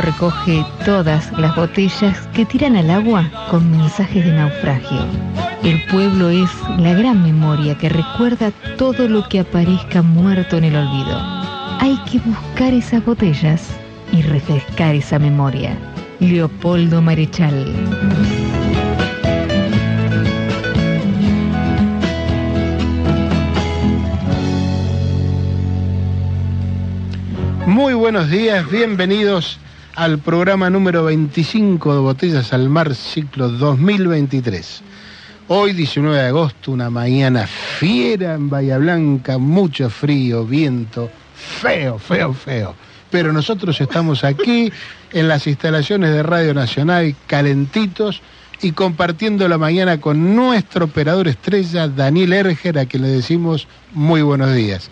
recoge todas las botellas que tiran al agua con mensajes de naufragio. El pueblo es la gran memoria que recuerda todo lo que aparezca muerto en el olvido. Hay que buscar esas botellas y refrescar esa memoria. Leopoldo Marechal. Muy buenos días, bienvenidos al programa número 25 de Botellas al Mar, ciclo 2023. Hoy, 19 de agosto, una mañana fiera en Bahía Blanca, mucho frío, viento, feo, feo, feo. Pero nosotros estamos aquí en las instalaciones de Radio Nacional, calentitos y compartiendo la mañana con nuestro operador estrella, Daniel Erger, a quien le decimos muy buenos días.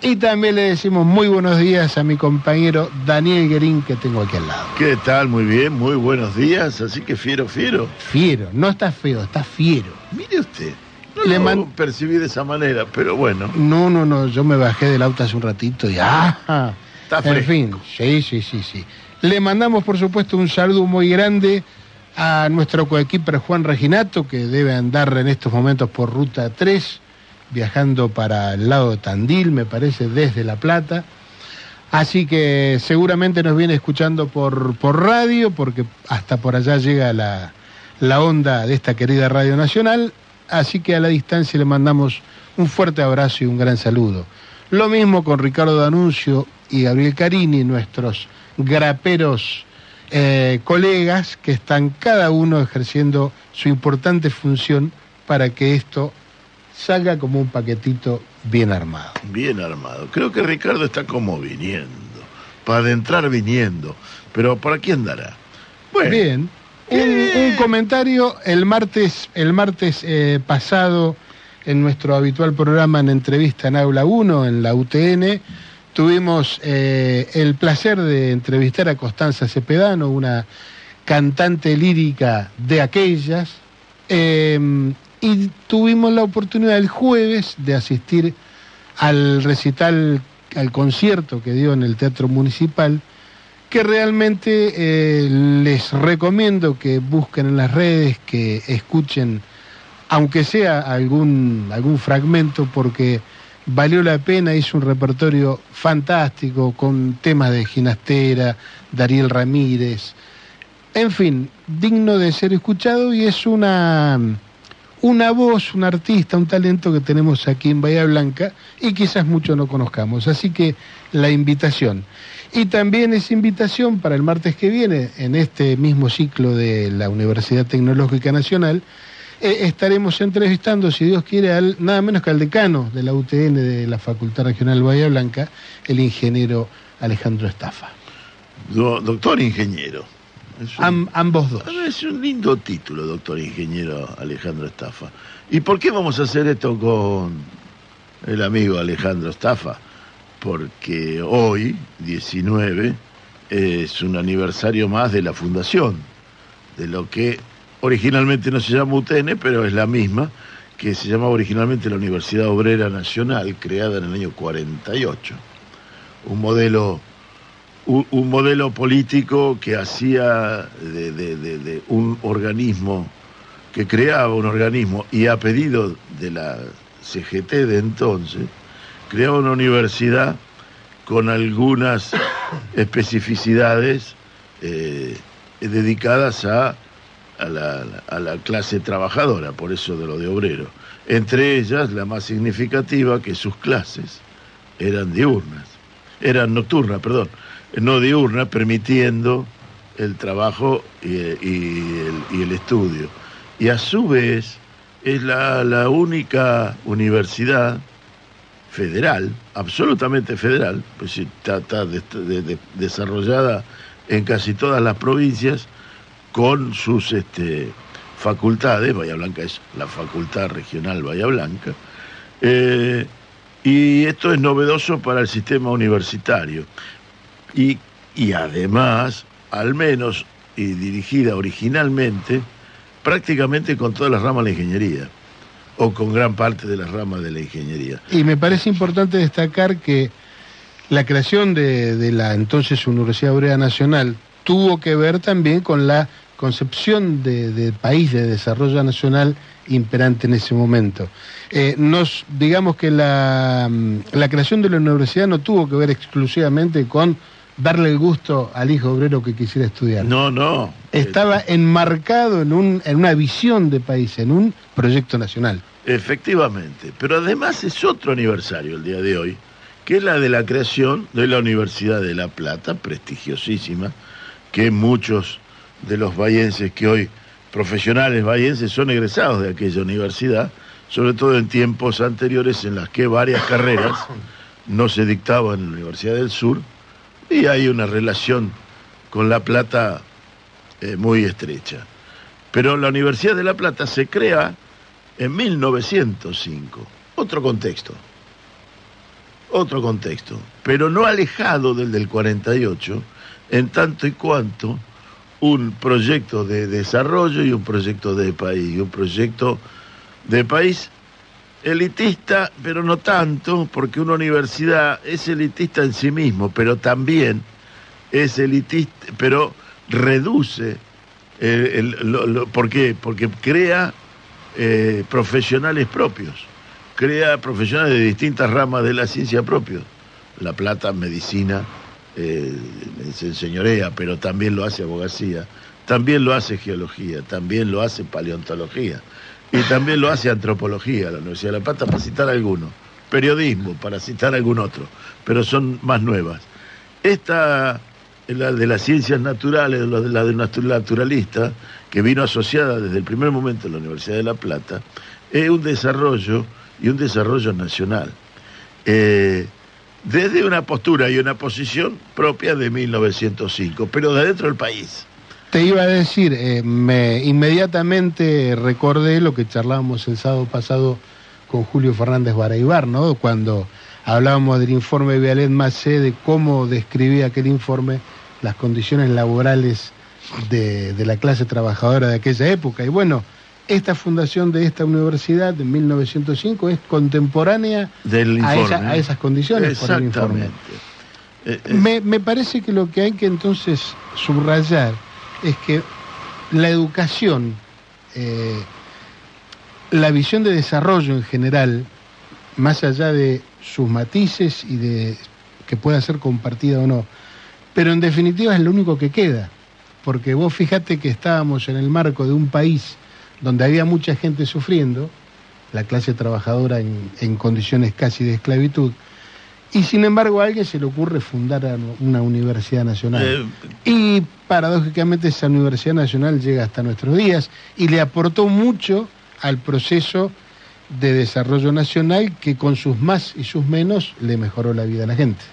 Y también le decimos muy buenos días a mi compañero Daniel Guerín que tengo aquí al lado. ¿Qué tal? Muy bien, muy buenos días. Así que fiero, fiero. Fiero, no está feo, está fiero. Mire usted. No Le lo man- percibí de esa manera, pero bueno. No, no, no, yo me bajé del auto hace un ratito y ¡ah! Está En fresco. fin, sí, sí, sí, sí. Le mandamos, por supuesto, un saludo muy grande a nuestro coequiper Juan Reginato, que debe andar en estos momentos por Ruta 3, viajando para el lado de Tandil, me parece, desde La Plata. Así que seguramente nos viene escuchando por, por radio, porque hasta por allá llega la, la onda de esta querida Radio Nacional. Así que a la distancia le mandamos un fuerte abrazo y un gran saludo. Lo mismo con Ricardo D'Anuncio y Gabriel Carini, nuestros graperos eh, colegas que están cada uno ejerciendo su importante función para que esto salga como un paquetito bien armado. Bien armado. Creo que Ricardo está como viniendo. Para adentrar viniendo. Pero ¿para quién dará? Bueno, Bien. Un, un comentario el martes, el martes eh, pasado en nuestro habitual programa en entrevista en Aula 1 en la UTN tuvimos eh, el placer de entrevistar a Constanza Cepedano, una cantante lírica de aquellas, eh, y tuvimos la oportunidad el jueves de asistir al recital, al concierto que dio en el Teatro Municipal, que realmente eh, les recomiendo que busquen en las redes, que escuchen, aunque sea algún, algún fragmento, porque valió la pena, hizo un repertorio fantástico con temas de Ginastera, Dariel Ramírez, en fin, digno de ser escuchado y es una, una voz, un artista, un talento que tenemos aquí en Bahía Blanca y quizás muchos no conozcamos. Así que la invitación. Y también es invitación para el martes que viene, en este mismo ciclo de la Universidad Tecnológica Nacional, eh, estaremos entrevistando, si Dios quiere, nada menos que al decano de la UTN de la Facultad Regional Bahía Blanca, el ingeniero Alejandro Estafa. do- doctor ingeniero. Es un, Am- ambos dos. Ah, es un lindo título, doctor ingeniero Alejandro Estafa. ¿Y por qué vamos a hacer esto con el amigo Alejandro Estafa? Porque hoy, 19, es un aniversario más de la fundación, de lo que originalmente no se llama UTN, pero es la misma, que se llamaba originalmente la Universidad Obrera Nacional, creada en el año 48. Un modelo un, modelo político que hacía de un organismo, que creaba un organismo y a pedido de la CGT de entonces, creaba una universidad con algunas especificidades eh, dedicadas a, a la, a la clase trabajadora, por eso de lo de obrero. Entre ellas, la más significativa, que sus clases eran diurnas, eran nocturnas, perdón, no diurnas, permitiendo el trabajo y, el, estudio. Y a su vez es la, única universidad federal, absolutamente federal, pues está, de- desarrollada en casi todas las provincias con sus este, facultades, Bahía Blanca es la Facultad Regional Bahía Blanca, eh, y esto es novedoso para el sistema universitario. Y, y además, al menos, y dirigida originalmente, prácticamente con todas las ramas de la ingeniería, o con gran parte de las ramas de la ingeniería. Y me parece importante destacar que la creación de, de la entonces Universidad Obrera Nacional tuvo que ver también con la concepción de, país de desarrollo nacional imperante en ese momento. Eh, digamos que la, la creación de la universidad no tuvo que ver exclusivamente con darle el gusto al hijo obrero que quisiera estudiar. No, no. Estaba enmarcado en, un, en una visión de país, en un proyecto nacional. Efectivamente, pero además es otro aniversario el día de hoy, que es la de la creación de la Universidad de La Plata, prestigiosísima, que muchos de los bayenses que hoy, profesionales bayenses, son egresados de aquella universidad, sobre todo en tiempos anteriores en las que varias carreras no se dictaban en la Universidad del Sur, y hay una relación con La Plata eh, muy estrecha. Pero la Universidad de La Plata se crea en 1905, otro contexto, otro contexto, pero no alejado del del 48, en tanto y cuanto un proyecto de desarrollo y un proyecto de país, un proyecto de país elitista, pero no tanto, porque una universidad es elitista en sí mismo, pero también es elitista, pero reduce, eh, ¿por qué? Porque crea eh, profesionales propios, crea profesionales de distintas ramas de la ciencia propios. La Plata, medicina, eh, se enseñorea, pero también lo hace abogacía, también lo hace geología, también lo hace paleontología y también lo hace antropología, la Universidad de La Plata, para citar alguno, periodismo, para citar algún otro, pero son más nuevas. Esta, la de las ciencias naturales, la de naturalista, que vino asociada desde el primer momento a la Universidad de La Plata, es un desarrollo y un desarrollo nacional. Eh, desde una postura y una posición propia de 1905, pero de dentro del país. Te iba a decir, eh, me inmediatamente recordé lo que charlábamos el sábado pasado con Julio Fernández Baraibar, ¿no? Cuando hablábamos del informe Vialet Macé, de cómo describía aquel informe las condiciones laborales de, la clase trabajadora de aquella época. Y bueno, esta fundación de esta universidad de 1905 es contemporánea a, esas condiciones. Exactamente. Eh, eh, me, me parece que lo que hay que entonces subrayar es que la educación, eh, la visión de desarrollo en general, más allá de sus matices y de que pueda ser compartida o no, pero en definitiva es lo único que queda, porque vos fíjate que estábamos en el marco de un país donde había mucha gente sufriendo, la clase trabajadora en condiciones casi de esclavitud, y sin embargo a alguien se le ocurre fundar una universidad nacional. Eh, y paradójicamente esa universidad nacional llega hasta nuestros días y le aportó mucho al proceso de desarrollo nacional que con sus más y sus menos le mejoró la vida a la gente.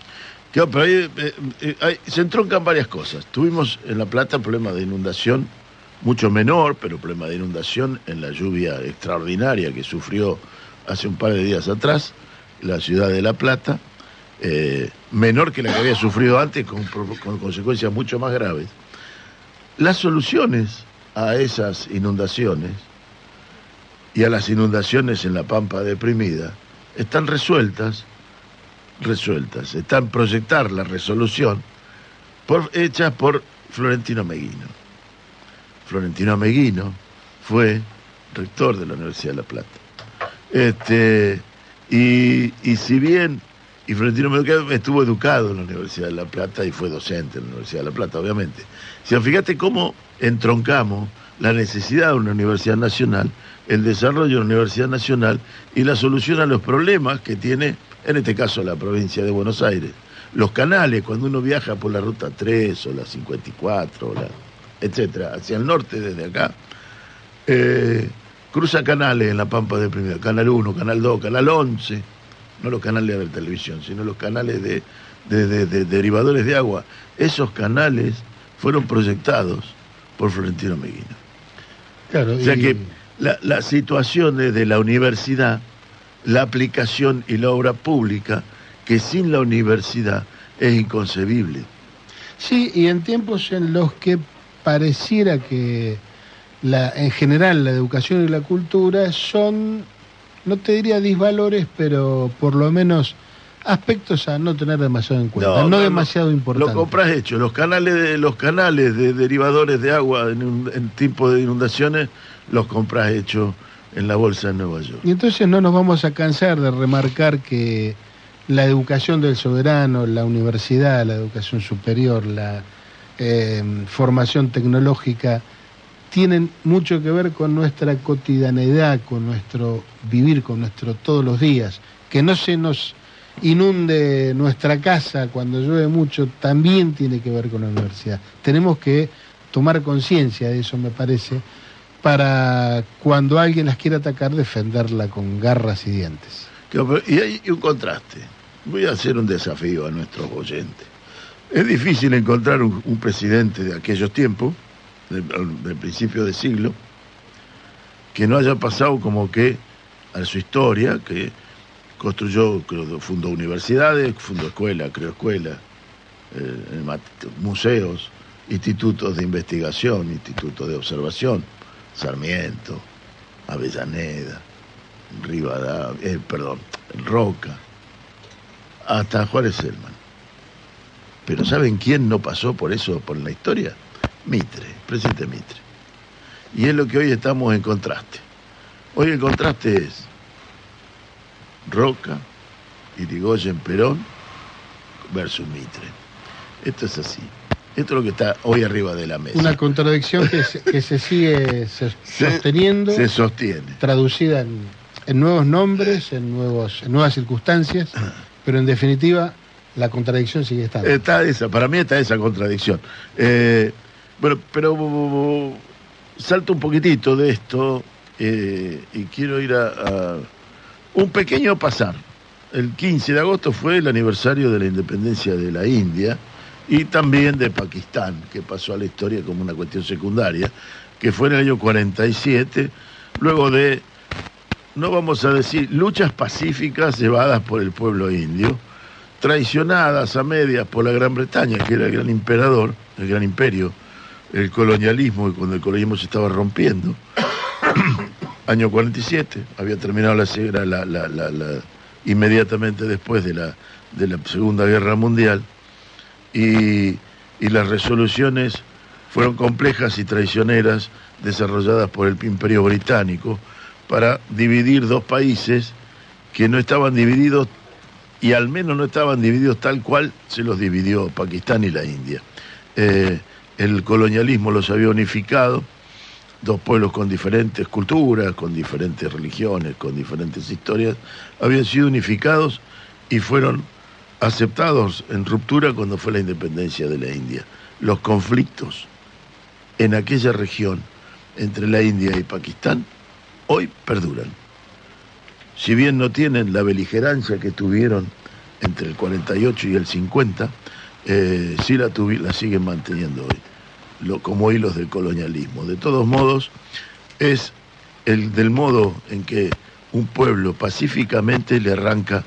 Claro, pero ahí, eh, eh, se entroncan varias cosas. Tuvimos en La Plata problema de inundación mucho menor, pero problema de inundación en la lluvia extraordinaria que sufrió hace un par de días atrás la ciudad de La Plata eh, menor que la que había sufrido antes, con, consecuencias mucho más graves. Las soluciones a esas inundaciones y a las inundaciones en la pampa deprimida están resueltas, resueltas, están proyectar la resolución por, hechas por Florentino Meguino. Florentino Meguino fue rector de la Universidad de La Plata. Este, y, y si bien y Florentino Meguino estuvo educado en la Universidad de La Plata y fue docente en la Universidad de La Plata, obviamente. Si fíjate cómo entroncamos la necesidad de una universidad nacional, el desarrollo de una universidad nacional y la solución a los problemas que tiene, en este caso, la provincia de Buenos Aires. Los canales, cuando uno viaja por la ruta 3 o la 54, la, etcétera, hacia el norte desde acá, eh, cruza canales en la Pampa de Primera, Canal 1, Canal 2, Canal 11 no los canales de televisión, sino los canales de, derivadores de agua. Esos canales fueron proyectados por Florentino Meguino. Claro, o sea que la, la situación de la universidad, la aplicación y la obra pública, que sin la universidad es inconcebible. Sí, y en tiempos en los que pareciera que la, en general la educación y la cultura son no te diría disvalores, pero por lo menos aspectos a no tener demasiado en cuenta, no, demasiado importantes. Lo compras hecho, los canales de, los canales de derivadores de agua en, en tipo de inundaciones los compras hecho en la bolsa de Nueva York. Y entonces no nos vamos a cansar de remarcar que la educación del soberano, la universidad, la educación superior, la eh, formación tecnológica, tienen mucho que ver con nuestra cotidianeidad, con nuestro vivir, con nuestro todos los días. Que no se nos inunde nuestra casa cuando llueve mucho, también tiene que ver con la universidad. Tenemos que tomar conciencia de eso, me parece, para cuando alguien las quiera atacar, defenderla con garras y dientes. Y hay un contraste. Voy a hacer un desafío a nuestros oyentes. Es difícil encontrar un, presidente de aquellos tiempos, del, principio de siglo, que no haya pasado como que a su historia, que construyó, fundó universidades, fundó escuelas, creó escuelas, eh, museos, institutos de investigación, institutos de observación, Sarmiento, Avellaneda, Rivadavia, eh, perdón, Roca, hasta Juárez Selman. Pero ¿saben quién no pasó por eso, por la historia? Mitre, presidente Mitre. Y es lo que hoy estamos en contraste. Hoy el contraste es Roca, Irigoyen Perón versus Mitre. Esto es así. Esto es lo que está hoy arriba de la mesa. Una contradicción que se, sigue sosteniendo. Se sostiene. Traducida en, nuevos nombres, en, nuevos, en nuevas circunstancias, pero en definitiva la contradicción sigue estando. Está esa, para mí está esa contradicción. Eh, bueno, pero salto un poquitito de esto eh, y quiero ir a, un pequeño pasar. El 15 de agosto fue el aniversario de la independencia de la India y también de Pakistán, que pasó a la historia como una cuestión secundaria, que fue en el año 47, luego de, no vamos a decir, luchas pacíficas llevadas por el pueblo indio, traicionadas a medias por la Gran Bretaña, que era el gran imperador, el gran imperio, el colonialismo, cuando el colonialismo se estaba rompiendo. Año 47, había terminado la, la, la, la inmediatamente después de la, de la Segunda Guerra Mundial, y, y las resoluciones fueron complejas y traicioneras desarrolladas por el imperio británico para dividir dos países que no estaban divididos y al menos no estaban divididos tal cual se los dividió Pakistán y la India. Eh, el colonialismo los había unificado, dos pueblos con diferentes culturas, con diferentes religiones, con diferentes historias, habían sido unificados y fueron aceptados en ruptura cuando fue la independencia de la India. Los conflictos en aquella región entre la India y Pakistán hoy perduran si bien no tienen la beligerancia que tuvieron entre el 48 y el 50, eh, sí la, la siguen manteniendo hoy, como hilos del colonialismo. De todos modos, es el del modo en que un pueblo pacíficamente le arranca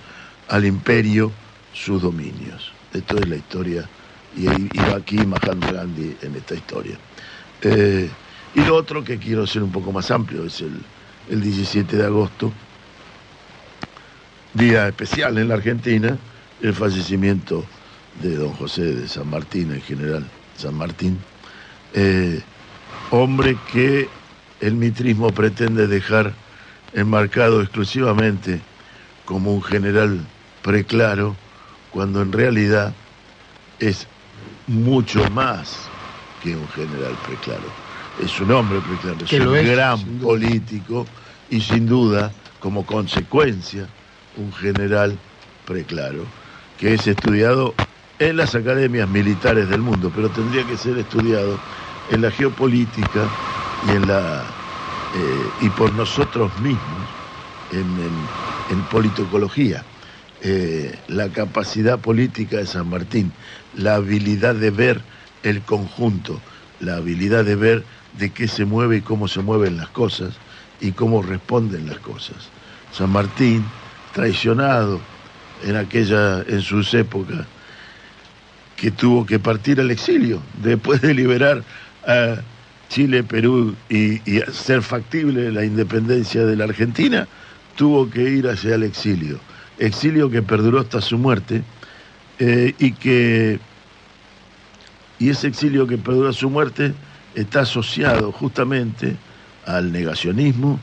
al imperio sus dominios. Esto es la historia, y iba aquí Mahatma Gandhi en esta historia. Eh, y lo otro que quiero ser un poco más amplio es el, el 17 de agosto, día especial en la Argentina, el fallecimiento de don José de San Martín, en general San Martín, eh, hombre que el mitrismo pretende dejar enmarcado exclusivamente como un general preclaro, cuando en realidad es mucho más que un general preclaro. Es un hombre preclaro, es un gran político y sin duda, como consecuencia, un general preclaro, que es estudiado en las academias militares del mundo, pero tendría que ser estudiado en la geopolítica y en la eh, y por nosotros mismos en, en, politocología. Eh, la capacidad política de San Martín, la habilidad de ver el conjunto, la habilidad de ver de qué se mueve y cómo se mueven las cosas y cómo responden las cosas. San Martín traicionado en aquella, en sus épocas, que tuvo que partir al exilio después de liberar a Chile, Perú y, y hacer factible la independencia de la Argentina, tuvo que ir hacia el exilio. exilio que perduró hasta su muerte eh, y que y ese exilio que perduró su muerte está asociado justamente al negacionismo,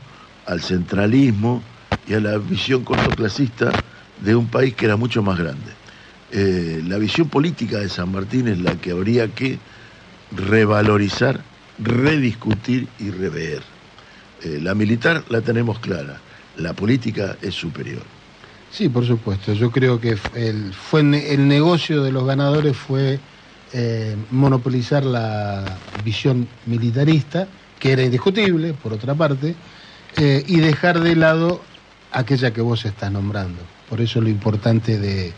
al centralismo y a la visión cortoclasista de un país que era mucho más grande. Eh, la visión política de San Martín es la que habría que revalorizar, rediscutir y rever. Eh, la militar la tenemos clara, la política es superior. Sí, por supuesto. Yo creo que el, fue el negocio de los ganadores fue eh, monopolizar la visión militarista, que era indiscutible, por otra parte, y dejar de lado aquella que vos estás nombrando. Por eso lo importante de,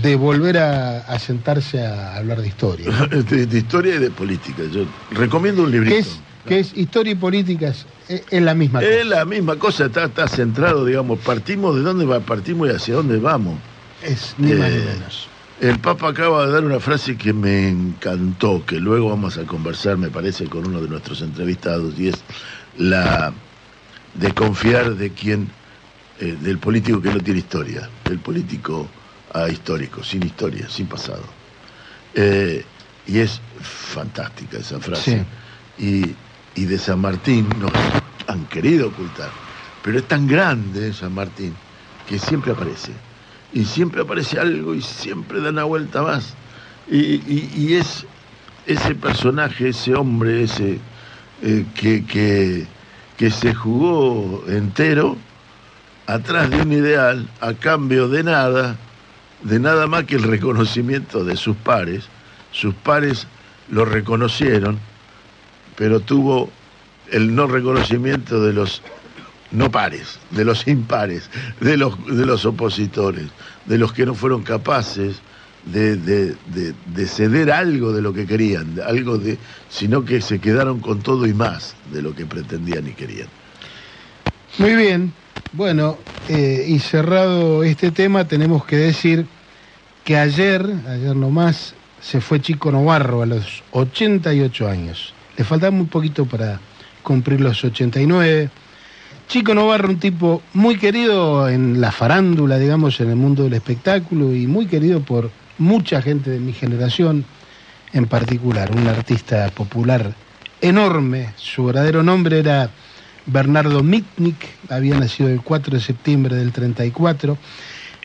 de volver a, sentarse a hablar de historia. de, historia y de política. Yo recomiendo un librito. Es, que es historia y política es, la misma cosa. Es la misma cosa, está, está, centrado, digamos, partimos de dónde va, partimos y hacia dónde vamos. Es ni más ni eh, menos. El Papa acaba de dar una frase que me encantó, que luego vamos a conversar, me parece, con uno de nuestros entrevistados, y es la de confiar de quien, eh, del político que no tiene historia, del político histórico, sin historia, sin pasado. Eh, y es fantástica esa frase. Y, y de San Martín nos han querido ocultar. Pero es tan grande San Martín que siempre aparece. Y siempre aparece algo y siempre da una vuelta más. Y, es ese personaje, ese hombre, ese eh, que, que, que se jugó entero atrás de un ideal a cambio de nada, de nada más que el reconocimiento de sus pares. Sus pares lo reconocieron pero tuvo el no reconocimiento de los no pares, de los impares, de los, de los opositores, de los que no fueron capaces de, de, ceder algo de lo que querían, algo de, sino que se quedaron con todo y más de lo que pretendían y querían. Muy bien, bueno, eh, y cerrado este tema, tenemos que decir que ayer, ayer nomás, se fue Chico Novarro a los 88 años. Le faltaba muy poquito para cumplir los 89. Chico Novarro, un tipo muy querido en la farándula, digamos, en el mundo del espectáculo y muy querido por mucha gente de mi generación en particular, un artista popular enorme. Su verdadero nombre era Bernardo Mitnick, había nacido el 4 de septiembre del 34.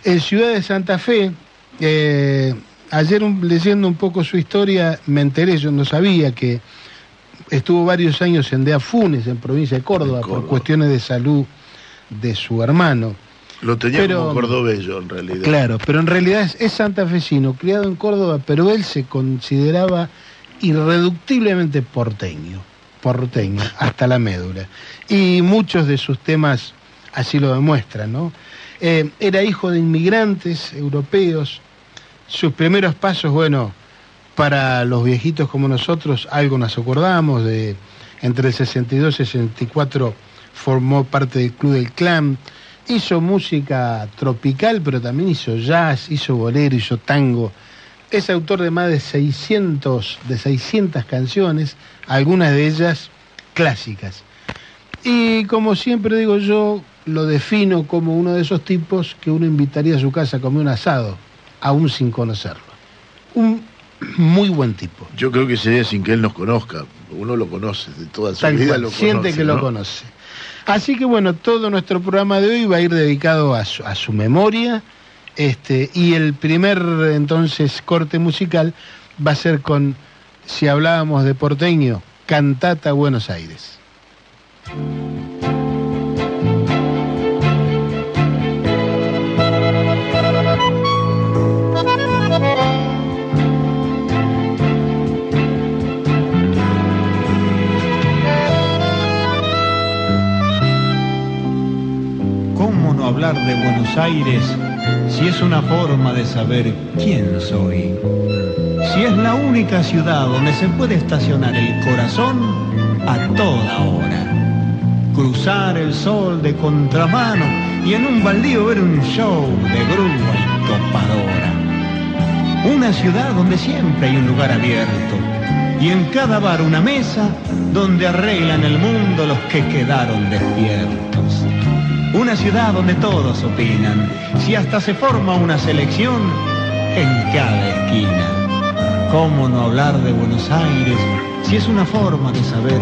En Ciudad de Santa Fe, eh, ayer leyendo un poco su historia, me enteré, yo no sabía que estuvo varios años en Dea Funes, en provincia de Córdoba, por cuestiones de salud de su hermano. Lo tenía como cordobello en realidad. Claro, pero en realidad es, es, santafesino, criado en Córdoba, pero él se consideraba irreductiblemente porteño, porteño, hasta la médula. Y muchos de sus temas así lo demuestran, ¿no? Eh, era hijo de inmigrantes europeos, sus primeros pasos, bueno, para los viejitos como nosotros, algo nos acordamos de entre el 62 y el 64 formó parte del Club del Clan, hizo música tropical, pero también hizo jazz, hizo bolero, hizo tango. Es autor de más de 600, de 600 canciones, algunas de ellas clásicas. Y como siempre digo yo, lo defino como uno de esos tipos que uno invitaría a su casa a comer un asado, aún sin conocerlo. Un muy buen tipo. Yo creo que sería sin que él nos conozca. Uno lo conoce de toda su vida. lo siente que lo conoce. Así que bueno, todo nuestro programa de hoy va a ir dedicado a su, a su memoria. Este, y el primer entonces corte musical va a ser con, si hablábamos de porteño, Cantata Buenos Aires. hablar de Buenos Aires si es una forma de saber quién soy? Si es la única ciudad donde se puede estacionar el corazón a toda hora. Cruzar el sol de contramano y en un baldío ver un show de grúa y topadora. Una ciudad donde siempre hay un lugar abierto y en cada bar una mesa donde arreglan el mundo los que quedaron despiertos una ciudad donde todos opinan, si hasta se forma una selección en cada esquina. ¿Cómo no hablar de Buenos Aires si es una forma de saber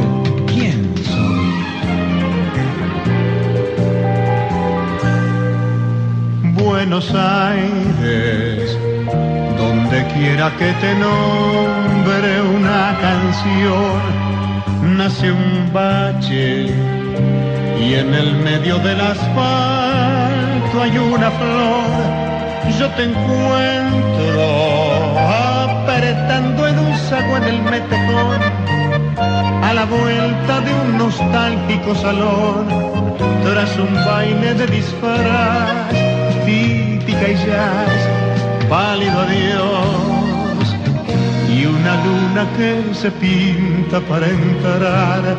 quién soy? Buenos Aires, donde quiera que te nombre una canción, nace un bache y en el medio del asfalto hay una flor. Yo te encuentro apretando en un saco en el metejón a la vuelta de un nostálgico salón tras un baile de disfraz, típica y jazz, pálido adiós y una luna que se pinta para entrar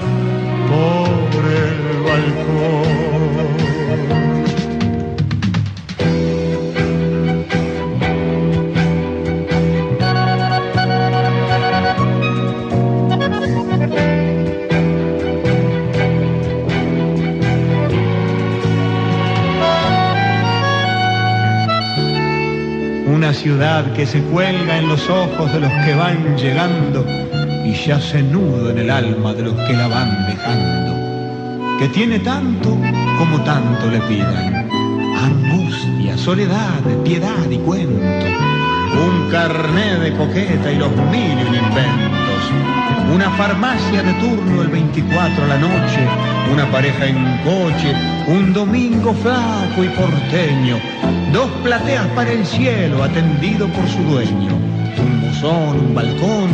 por el balcón. Una ciudad que se cuelga en los ojos de los que van llegando y ya se nudo en el alma de los que la van dejando, que tiene tanto como tanto le pidan, angustia, soledad, piedad y cuento, un carné de coqueta y los mil inventos, una farmacia de turno el 24 a la noche, una pareja en coche, un domingo flaco y porteño, dos plateas para el cielo atendido por su dueño. Un buzón, un balcón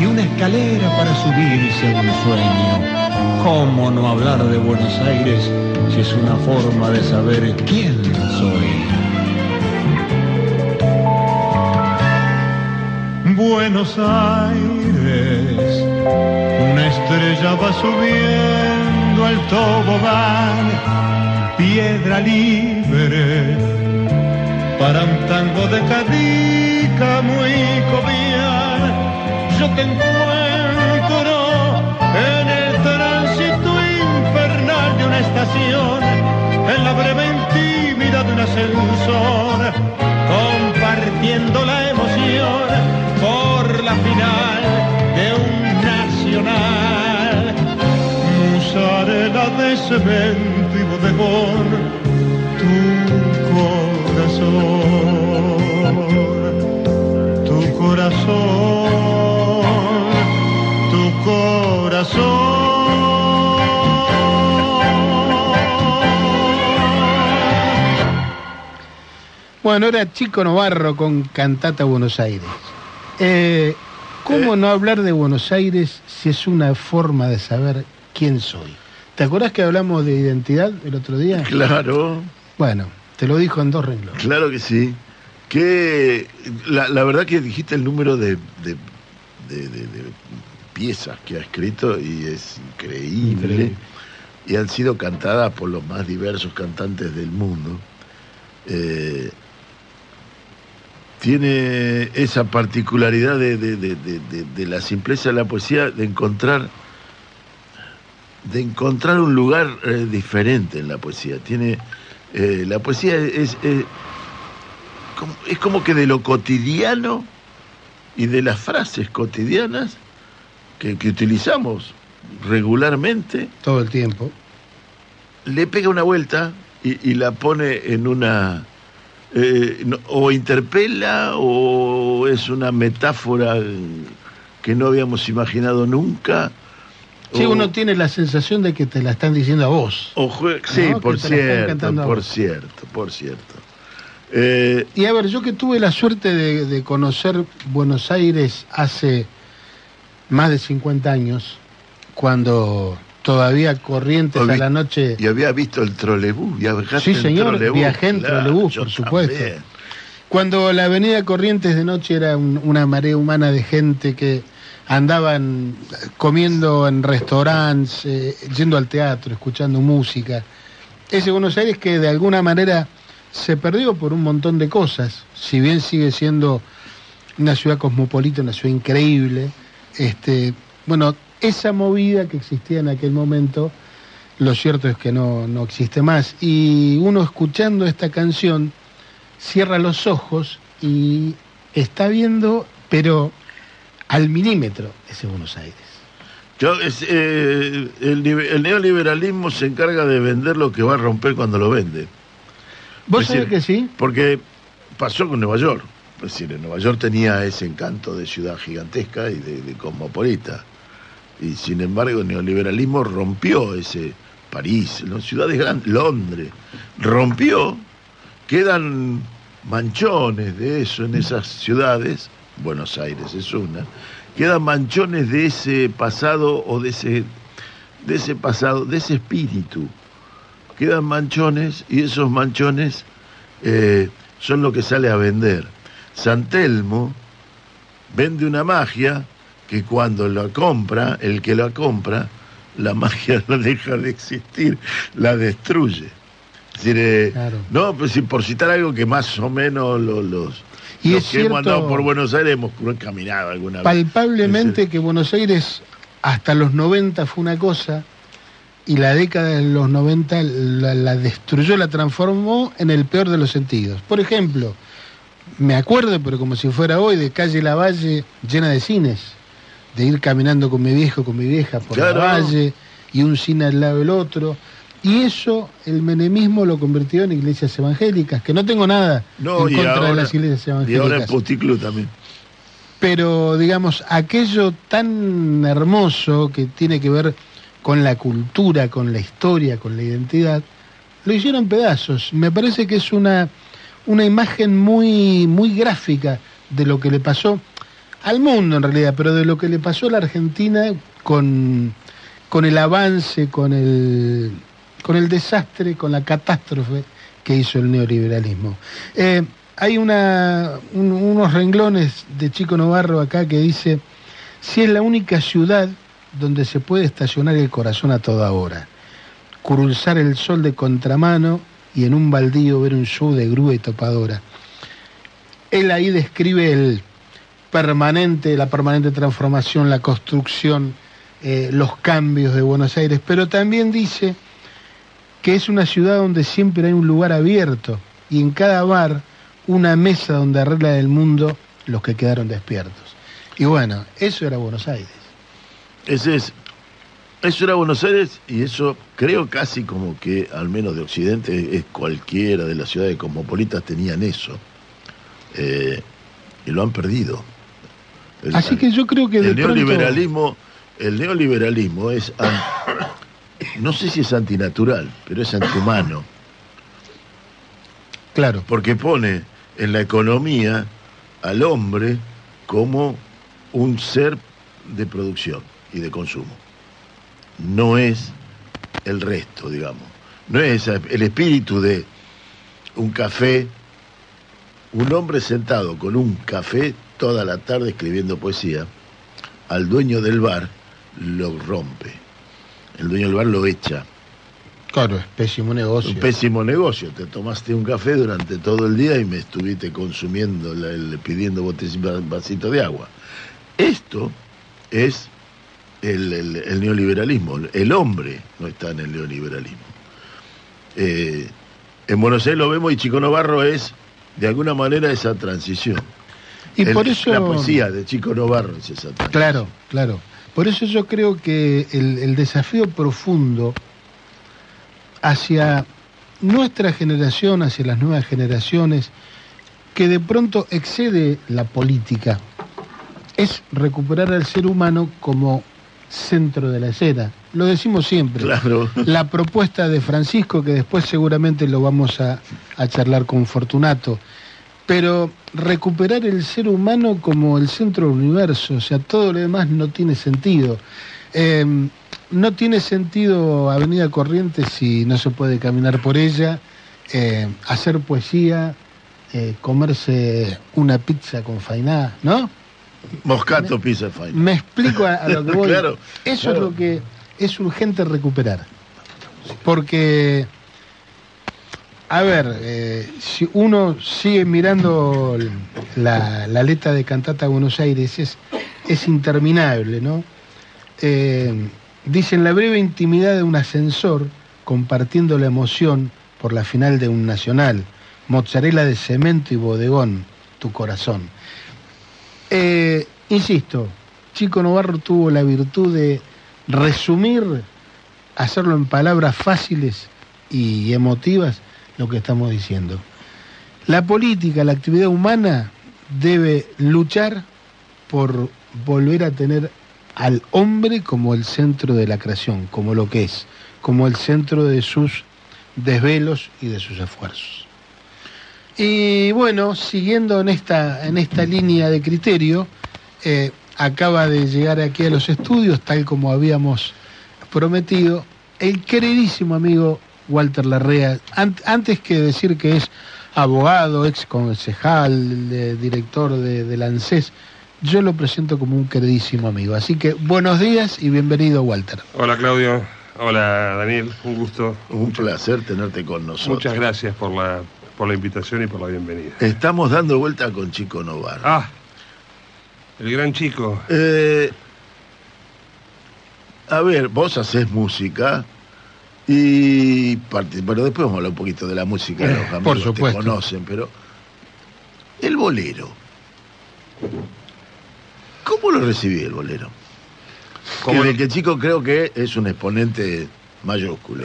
y una escalera para subirse a un sueño. ¿Cómo no hablar de Buenos Aires si es una forma de saber quién soy? Buenos Aires, una estrella va subiendo al tobogán, piedra libre para un tango de cadica muy cobian. Yo te encuentro en el en la breve intimidad de un ascensor, compartiendo la emoción por la final de un nacional. Musarela de cemento y bodegón, tu corazón, tu corazón, tu corazón. Bueno, era Chico Novarro con Cantata Buenos Aires. Eh, ¿Cómo no hablar de Buenos Aires si es una forma de saber quién soy? ¿Te acuerdas que hablamos de identidad el otro día? Claro, Bueno, te lo dijo en dos renglones. claro que sí. Que la, la verdad que dijiste el número de, de- de- de- de piezas que ha escrito y es increíble. Increíble. Y han sido cantadas por los más diversos cantantes del mundo. Eh, tiene esa particularidad de, de- de- de- la simpleza de la poesía de encontrar de encontrar un lugar eh, diferente en la poesía. Tiene eh, la poesía es, es, como, es como que de lo cotidiano y de las frases cotidianas que, que utilizamos regularmente, Todo el tiempo. le pega una vuelta y, y la pone en una... eh, no- o interpela o es una metáfora que no habíamos imaginado nunca. Sí, o- uno tiene la sensación de que te la están diciendo a vos. o sí, ¿no? por cierto, por vos. cierto, por cierto. Eh, Y a ver, yo que tuve la suerte de, de conocer Buenos Aires hace más de 50 años, cuando todavía Corrientes a la noche... y había visto el trolebús, viajaste Sí, señor, en trolebús. viajé en trolebús, yo por supuesto. también. Cuando la avenida Corrientes de noche era un- una marea humana de gente que andaban comiendo en restaurantes, eh, yendo al teatro, escuchando música. Ese Buenos Aires que de alguna manera se perdió por un montón de cosas, si bien sigue siendo una ciudad cosmopolita, una ciudad increíble, este, bueno, esa movida que existía en aquel momento lo cierto es que no, no existe más. Y uno escuchando esta canción cierra los ojos y está viendo, pero al milímetro, ese Buenos Aires. Yo, es, eh, el, el neoliberalismo se encarga de vender lo que va a romper cuando lo vende. ¿Vos sabés que sí? Porque pasó con Nueva York. Es decir, en Nueva York tenía ese encanto de ciudad gigantesca y de, de cosmopolita. Y sin embargo, el neoliberalismo rompió ese París, las ciudades grandes, Londres, rompió. Quedan manchones de eso en esas ciudades. Buenos Aires es una. Quedan manchones de ese pasado o de ese, de ese pasado, de ese espíritu quedan manchones y esos manchones eh, son lo que sale a vender. San Telmo vende una magia que cuando la compra, el que la compra, la magia no deja de existir, la destruye. Es decir, eh, Claro. no, pues, por citar algo que más o menos lo- los, Y los es que hemos cierto- andado por Buenos Aires hemos caminado alguna vez. Palpablemente que Buenos Aires hasta los 90 fue una cosa y la década de los 90 la, la destruyó, la transformó en el peor de los sentidos. Por ejemplo, me acuerdo, pero como si fuera hoy, de calle Lavalle llena de cines, de ir caminando con mi viejo, con mi vieja por Claro. la valle y un cine al lado del otro. Y eso el menemismo lo convirtió en iglesias evangélicas, que no tengo nada No, en contra de las iglesias Y ahora en evangélicas también. pero digamos, aquello tan hermoso que tiene que ver con la cultura, con la historia, con la identidad, lo hicieron pedazos. Me parece que es una, una imagen muy, muy gráfica de lo que le pasó al mundo en realidad, pero de lo que le pasó a la Argentina con, con el avance, con el, con el desastre, con la catástrofe que hizo el neoliberalismo. Eh, hay unos renglones de Chico Novarro acá que dice, si es la única ciudad donde se puede estacionar el corazón a toda hora, cruzar el sol de contramano y en un baldío ver un show de grúa y topadora. Él ahí describe el permanente, la permanente transformación, la construcción, eh, los cambios de Buenos Aires, pero también dice que es una ciudad donde siempre hay un lugar abierto y en cada bar una mesa donde arregla el mundo los que quedaron despiertos. Y bueno, eso era Buenos Aires. Ese es, eso era Buenos Aires y eso creo casi como que, al menos de Occidente, es cualquiera de las ciudades cosmopolitas tenían eso. Eh, y lo han perdido. El- Así que yo creo que de el pronto- neoliberalismo, el neoliberalismo es, an- no sé si es antinatural, pero es antihumano, Claro, porque pone en la economía al hombre como un ser de producción y de consumo. No es el resto, digamos. No es el espíritu de un café, un hombre sentado con un café toda la tarde escribiendo poesía, al dueño del bar lo rompe. El dueño del bar lo echa. claro, es pésimo negocio. Un pésimo negocio. Te tomaste un café durante todo el día y me estuviste consumiendo, pidiendo botes- va- vasito de agua. Esto es el, el- el neoliberalismo. El hombre no está en el neoliberalismo. Eh, en Buenos Aires lo vemos y Chico Novarro es, de alguna manera, esa transición. Y El- por eso... La poesía de Chico Novarro es esa. Claro, claro. Por eso yo creo que el, el desafío profundo hacia nuestra generación, hacia las nuevas generaciones, que de pronto excede la política, es recuperar al ser humano como centro de la escena. Lo decimos siempre. Claro. La propuesta de Francisco, que después seguramente lo vamos a, a charlar con Fortunato, pero recuperar el ser humano como el centro del universo, o sea, todo lo demás no tiene sentido. Eh, no tiene sentido Avenida Corrientes si no se puede caminar por ella, eh, hacer poesía, eh, comerse una pizza con fainá, ¿no? Moscato Pizza Fine. Me explico a, a lo que voy. Claro, Eso claro. es lo que es urgente recuperar. Porque, a ver, eh, si uno sigue mirando la, la letra de Cantata Buenos Aires, es, es interminable, ¿no? Eh, dice en la breve intimidad de un ascensor, compartiendo la emoción por la final de un nacional, mozzarella de cemento y bodegón, tu corazón. Eh, insisto, Chico Novarro tuvo la virtud de resumir, hacerlo en palabras fáciles y emotivas, lo que estamos diciendo. La política, la actividad humana debe luchar por volver a tener al hombre como el centro de la creación, como lo que es, como el centro de sus desvelos y de sus esfuerzos. Y bueno, siguiendo en esta, en esta línea de criterio, eh, acaba de llegar aquí a los estudios, tal como habíamos prometido, el queridísimo amigo Walter Larrea, antes que decir que es abogado, ex concejal, director de, de la ANSES, yo lo presento como un queridísimo amigo. Así que buenos días y bienvenido, Walter. Hola, Claudio. Hola, Daniel. Un gusto. Un placer tenerte con nosotros. Muchas gracias por la, por la invitación y por la bienvenida. Estamos dando vuelta con Chico Novar. Ah, el gran chico. Eh, a ver, vos haces música y parte, pero después vamos a hablar un poquito de la música, los amigos por supuesto. te conocen, pero el bolero. ¿Cómo lo recibí el bolero? ¿Cómo Que, lo- que chico creo que es un exponente mayúsculo.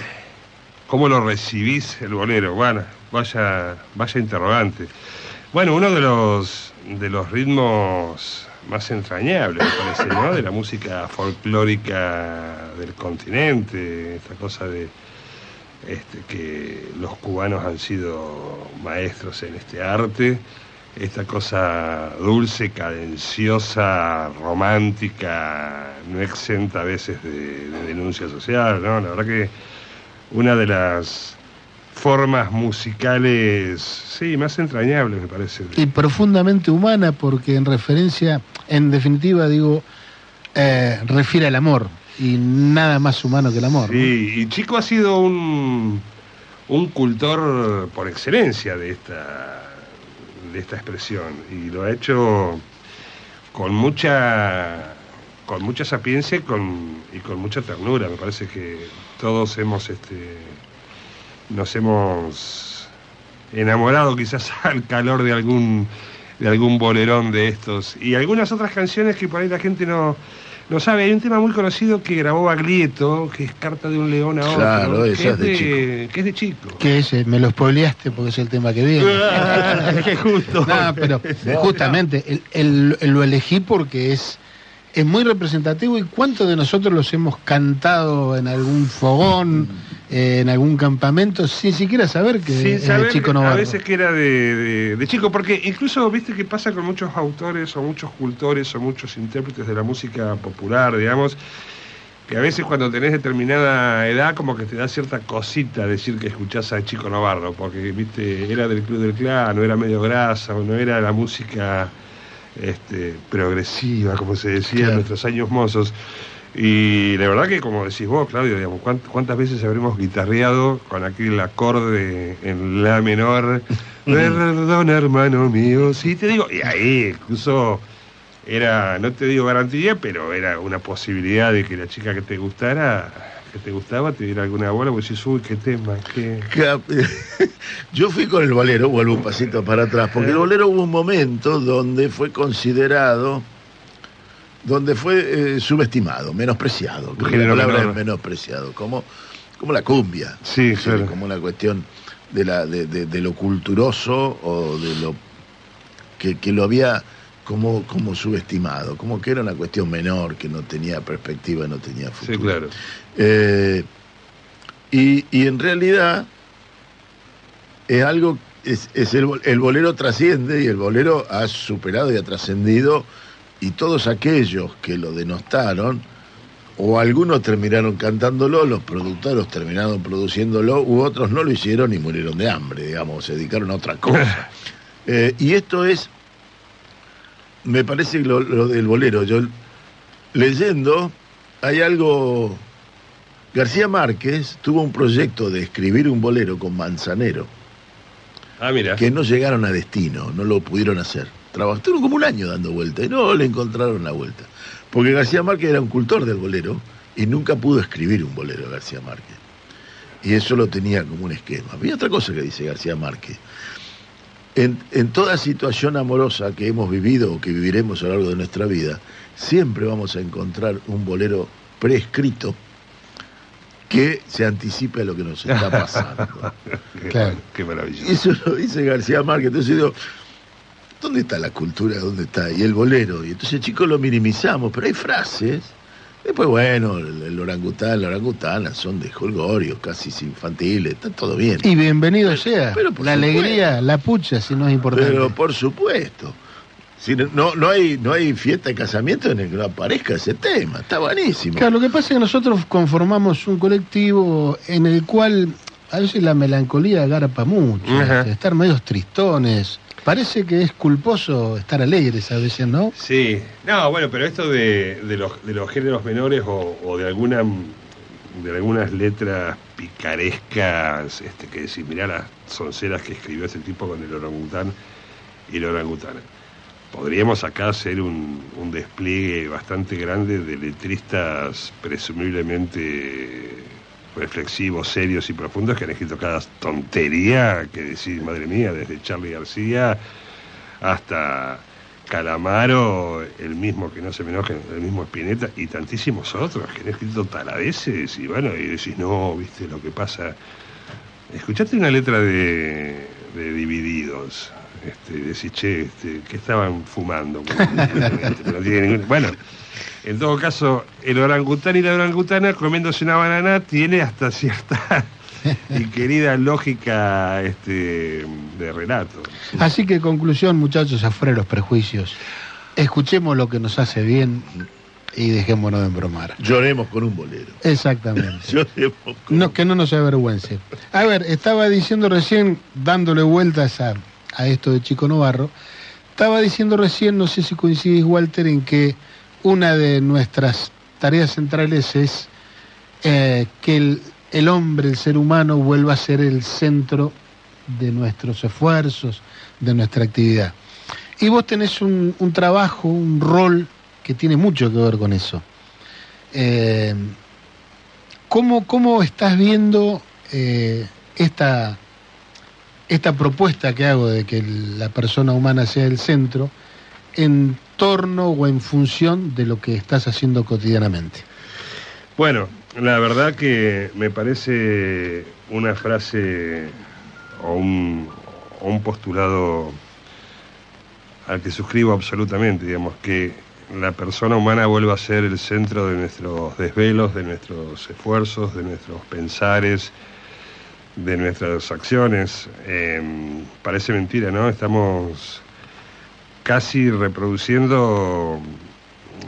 ¿Cómo lo recibís el bolero? Bueno, vaya, vaya interrogante. Bueno, uno de los de los ritmos más entrañables, me parece, ¿no? De la música folclórica del continente, esta cosa de este, que los cubanos han sido maestros en este arte, esta cosa dulce, cadenciosa, romántica, no exenta a veces de, de denuncia social, ¿no? La verdad que una de las formas musicales, sí, más entrañables, me parece. Y profundamente humana, porque en referencia, en definitiva, digo, eh, refiere al amor. Y nada más humano que el amor. ¿no? Sí, y Chico ha sido un, un cultor por excelencia de esta, de esta expresión y lo ha hecho con mucha con mucha sapiencia y con, y con mucha ternura. Me parece que todos hemos este, nos hemos enamorado quizás al calor de algún de algún bolerón de estos y algunas otras canciones que por ahí la gente no no sabe, hay un tema muy conocido que grabó Baglietto, que es Carta de un león a otro, Claro, que, es es de de, que es de chico. Que ese, me lo spoileaste porque es el tema que viene. Justo. No, pero justamente el- el- el- lo elegí porque es, es muy representativo y cuántos de nosotros los hemos cantado en algún fogón, eh, en algún campamento, sin siquiera saber que Sin Chico a Novarro. veces que era de, de- de chico, porque incluso viste que pasa con muchos autores o muchos cultores o muchos intérpretes de la música popular, digamos, que a veces cuando tenés determinada edad como que te da cierta cosita decir que escuchás a Chico Navarro, porque viste, era del Club del Clan, no era medio grasa, o no era la música este, progresiva, como se decía Claro. en nuestros años mozos. Y la verdad que, como decís vos, Claudio, digamos, ¿cuánt- ¿cuántas veces habremos guitarreado con aquel acorde en la menor? Perdón, hermano mío. Sí, te digo, y ahí incluso era, no te digo garantía, pero era una posibilidad de que la chica que te gustara, que te gustaba, te diera alguna bola, porque decís, uy, qué tema, qué... Yo fui con el bolero, vuelvo un pasito para atrás, porque el bolero hubo un momento donde fue considerado, donde fue eh, subestimado, menospreciado. Que la palabra menor. es menospreciado, como, como la cumbia. Sí, Sí, claro. como una cuestión de, la, de, de- de lo culturoso o de lo que, que lo había como, como subestimado, como que era una cuestión menor, que no tenía perspectiva, no tenía futuro. Sí, claro. Eh, y, y en realidad es algo, es, es el, el bolero trasciende y el bolero ha superado y ha trascendido y todos aquellos que lo denostaron, o algunos terminaron cantándolo, los productores terminaron produciéndolo, u otros no lo hicieron y murieron de hambre, digamos, se dedicaron a otra cosa. Eh, y esto es, me parece lo, lo del bolero, yo leyendo, hay algo García Márquez tuvo un proyecto de escribir un bolero con Manzanero, Ah, mira. que no llegaron a destino, no lo pudieron hacer. Trabajaron como un año dando vuelta y no le encontraron la vuelta. Porque García Márquez era un cultor del bolero y nunca pudo escribir un bolero García Márquez. Y eso lo tenía como un esquema. Y otra cosa que dice García Márquez. En, en toda situación amorosa que hemos vivido o que viviremos a lo largo de nuestra vida, siempre vamos a encontrar un bolero prescrito que se anticipe a lo que nos está pasando. Qué, Claro. qué maravilloso. Eso lo dice García Márquez. Entonces yo digo, ¿dónde está la cultura? ¿Dónde está? Y el bolero. Y entonces, chicos, lo minimizamos, pero hay frases. Después, bueno, el, el orangután, la orangutana son de jolgorio, casi infantiles, está todo bien. Y bienvenido sea. pero por la supuesto. alegría, la pucha, si no es importante. Pero por supuesto. Si no, no, no hay, no hay fiesta de casamiento en el que no aparezca ese tema. Está buenísimo. Claro, lo que pasa es que nosotros conformamos un colectivo en el cual a veces la melancolía agarpa mucho, estar medios tristones. Parece que es culposo estar alegres a veces, ¿no? Sí, no, bueno, pero esto de, de los, de los géneros menores o, de alguna de algunas letras picarescas, este, que decir, mirá las sonceras que escribió ese tipo con el orangután y la orangutana. Podríamos acá hacer un, un despliegue bastante grande de letristas presumiblemente reflexivos, serios y profundos que han escrito cada tontería que decir, madre mía, desde Charlie García hasta Calamaro, el mismo que no se me enoje, el mismo Spinetta y tantísimos otros que han escrito taladeces y bueno, y decís, no, viste lo que pasa. Escuchaste una letra de, de Divididos, este, decís, che, este, ¿qué estaban fumando? No tiene ningún- Bueno, en todo caso, el orangután y la orangutana comiéndose una banana tiene hasta cierta y querida lógica este, de relato. Así que conclusión, muchachos, afuera los prejuicios. Escuchemos lo que nos hace bien y dejémonos de embromar. Lloremos con un bolero. Exactamente. Lloremos con No, que no nos avergüence. A ver, estaba diciendo recién, dándole vueltas a, a esto de Chico Novarro, estaba diciendo recién, no sé si coincidís, Walter, en que una de nuestras tareas centrales es eh, que el, el hombre, el ser humano, vuelva a ser el centro de nuestros esfuerzos, de nuestra actividad. Y vos tenés un, un trabajo, un rol que tiene mucho que ver con eso. Eh, ¿Cómo, cómo estás viendo eh, esta, esta propuesta que hago de que la persona humana sea el centro en torno o en función de lo que estás haciendo cotidianamente? Bueno, la verdad que me parece una frase o un, postulado al que suscribo absolutamente, digamos, que la persona humana vuelva a ser el centro de nuestros desvelos, de nuestros esfuerzos, de nuestros pensares, de nuestras acciones. Eh, parece mentira, ¿no? Estamos casi reproduciendo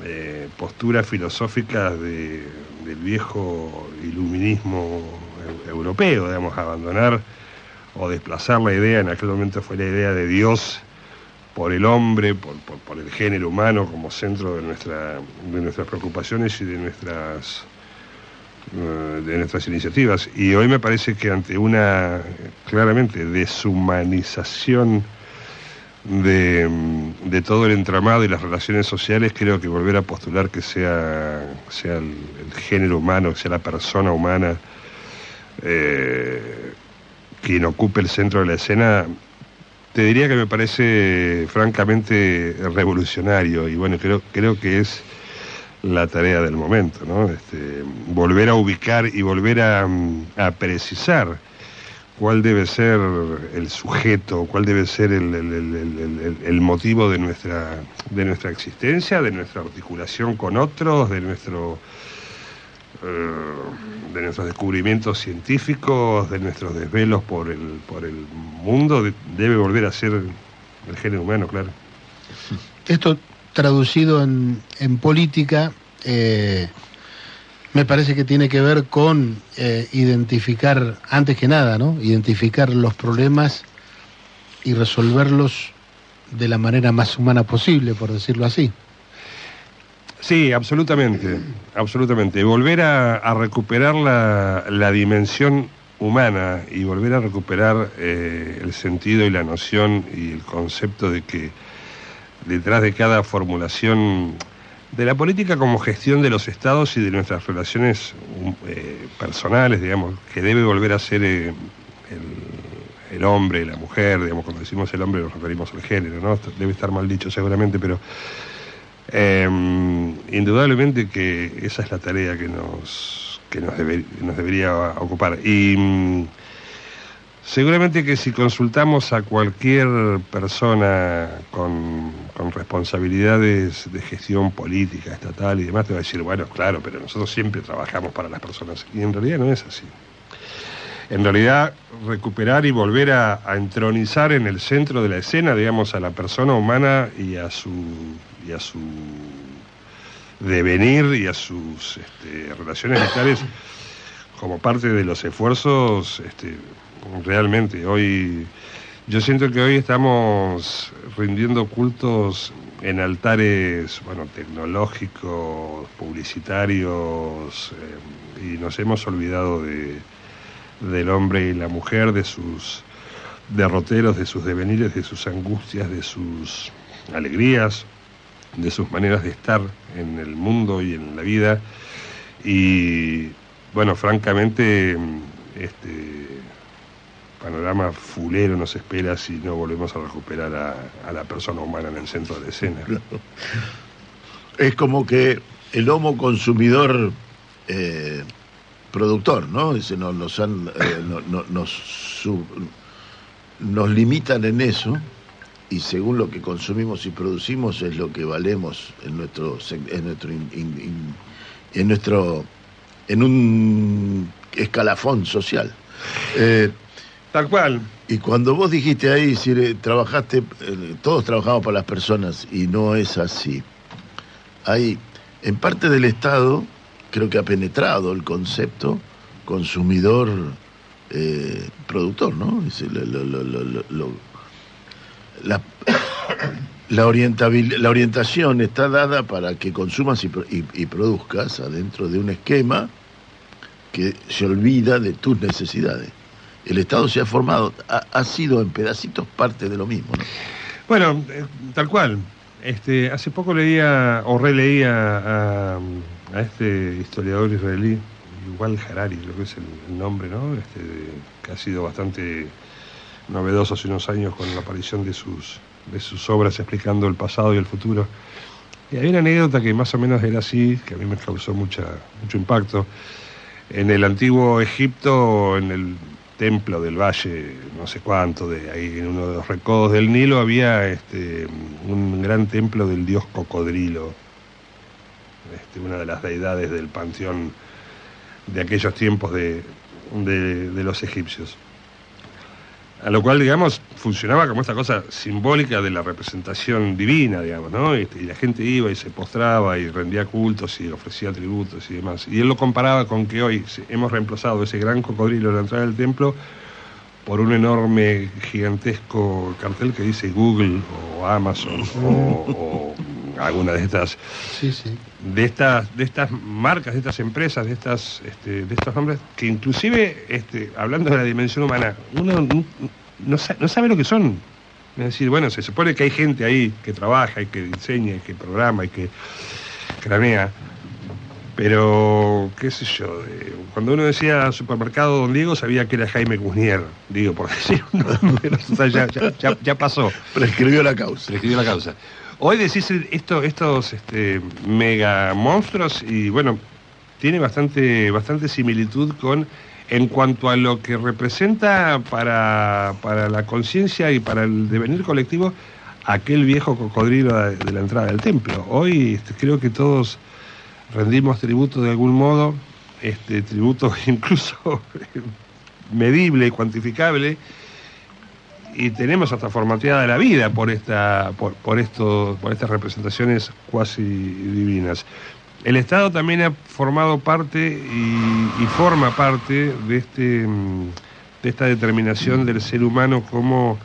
eh, posturas filosóficas de- del viejo iluminismo eu- europeo, digamos, abandonar o desplazar la idea, en aquel momento fue la idea de Dios por el hombre, por, por- el género humano como centro de, nuestra, de nuestras preocupaciones y de nuestras, eh, de nuestras iniciativas. Y hoy me parece que ante una, claramente, deshumanización de, mm, de todo el entramado y las relaciones sociales, creo que volver a postular que sea, sea el, género humano, que sea la persona humana eh, quien ocupe el centro de la escena, te diría que me parece francamente revolucionario y bueno, creo, creo que es la tarea del momento, ¿no? Este, volver a ubicar y volver a, mm, a precisar cuál debe ser el sujeto, cuál debe ser el, motivo de nuestra, de nuestra existencia, de nuestra articulación con otros, de nuestro eh, de nuestros descubrimientos científicos, de nuestros desvelos por el, por el mundo, de- debe volver a ser el género humano, claro. Esto traducido en, en política, eh, me parece que tiene que ver con eh, identificar, antes que nada, ¿no? Identificar los problemas y resolverlos de la manera más humana posible, por decirlo así. Sí, absolutamente, absolutamente. Volver a, recuperar la, la dimensión humana y volver a recuperar eh, el sentido y la noción y el concepto de que detrás de cada formulación de la política como gestión de los estados y de nuestras relaciones um, eh, personales, digamos, que debe volver a ser eh, el, hombre, la mujer, digamos, cuando decimos el hombre nos referimos al género, ¿no? Debe estar mal dicho seguramente, pero eh, indudablemente que esa es la tarea que nos, que nos, debe- nos debería ocupar. Y mm, seguramente que si consultamos a cualquier persona con, con responsabilidades de gestión política, estatal y demás, te va a decir, bueno, claro, pero nosotros siempre trabajamos para las personas. Y en realidad no es así. En realidad, recuperar y volver a, entronizar en el centro de la escena, digamos, a la persona humana y a su, y a su devenir y a sus este, relaciones vitales como parte de los esfuerzos, este, realmente hoy, yo siento que hoy estamos rindiendo cultos en altares, bueno, tecnológicos, publicitarios, eh, y nos hemos olvidado de, del hombre y la mujer, de sus derroteros, de sus devenires, de sus angustias, de sus alegrías, de sus maneras de estar en el mundo y en la vida. Y bueno, francamente, este panorama fulero nos espera si no volvemos a recuperar a, a la persona humana en el centro de escena. Es como que el homo consumidor eh, productor, ¿no? Ese nos, han, eh, no- no- nos, limitan en eso y según lo que consumimos y producimos es lo que valemos en nuestro en nuestro en nuestro en un escalafón social. Eh, Tal cual. y cuando vos dijiste ahí, si trabajaste, eh, todos trabajamos para las personas y no es así. Hay, en parte del Estado, creo que ha penetrado el concepto consumidor eh, ¿no? Es la, la, la orientación está dada para que consumas y, y- y produzcas adentro de un esquema que se olvida de tus necesidades. El Estado se ha formado, ha, sido en pedacitos parte de lo mismo. ¿no? Bueno, eh, tal cual. Este, hace poco leía o releía a, este historiador israelí, igual Harari, creo que es el, el nombre, ¿no? Este, que ha sido bastante novedoso hace unos años con la aparición de sus, de sus obras explicando el pasado y el futuro. Y hay una anécdota que más o menos era así, que a mí me causó mucha, mucho impacto. En el antiguo Egipto, en el templo del valle, no sé cuánto, de ahí en uno de los recodos del Nilo, había este, un gran templo del dios cocodrilo, este, una de las deidades del panteón de aquellos tiempos de, los egipcios. A lo cual, digamos, funcionaba como esta cosa simbólica de la representación divina, digamos, ¿no? Este, y la gente iba y se postraba y rendía cultos y ofrecía tributos y demás. Y él lo comparaba con que hoy hemos reemplazado ese gran cocodrilo en la entrada del templo por un enorme, gigantesco cartel que dice Google o Amazon o alguna de estas Sí, sí. de estas de estas marcas, de estas empresas, de estas este, de estos nombres que inclusive este, hablando de la dimensión humana, uno no, no sa- no sabe lo que son. Es decir, bueno, se supone que hay gente ahí que trabaja y que diseña y que programa y que cranea. Pero, qué sé yo, eh, cuando uno decía supermercado Don Diego, sabía que era Jaime Cusnier, digo, por decir un nombre, o sea, ya, ya- ya- ya pasó Prescribió la causa. prescribió la causa. Hoy decís esto, estos este, mega monstruos y bueno, tiene bastante, bastante similitud con en cuanto a lo que representa para, para la conciencia y para el devenir colectivo aquel viejo cocodrilo de, la entrada del templo. Hoy este, creo que todos rendimos tributo de algún modo, este tributo incluso medible cuantificable, y tenemos hasta formateada la vida por esta por, por por estas representaciones cuasi divinas. El Estado también ha formado parte y, forma parte de este mm, de esta determinación del ser humano como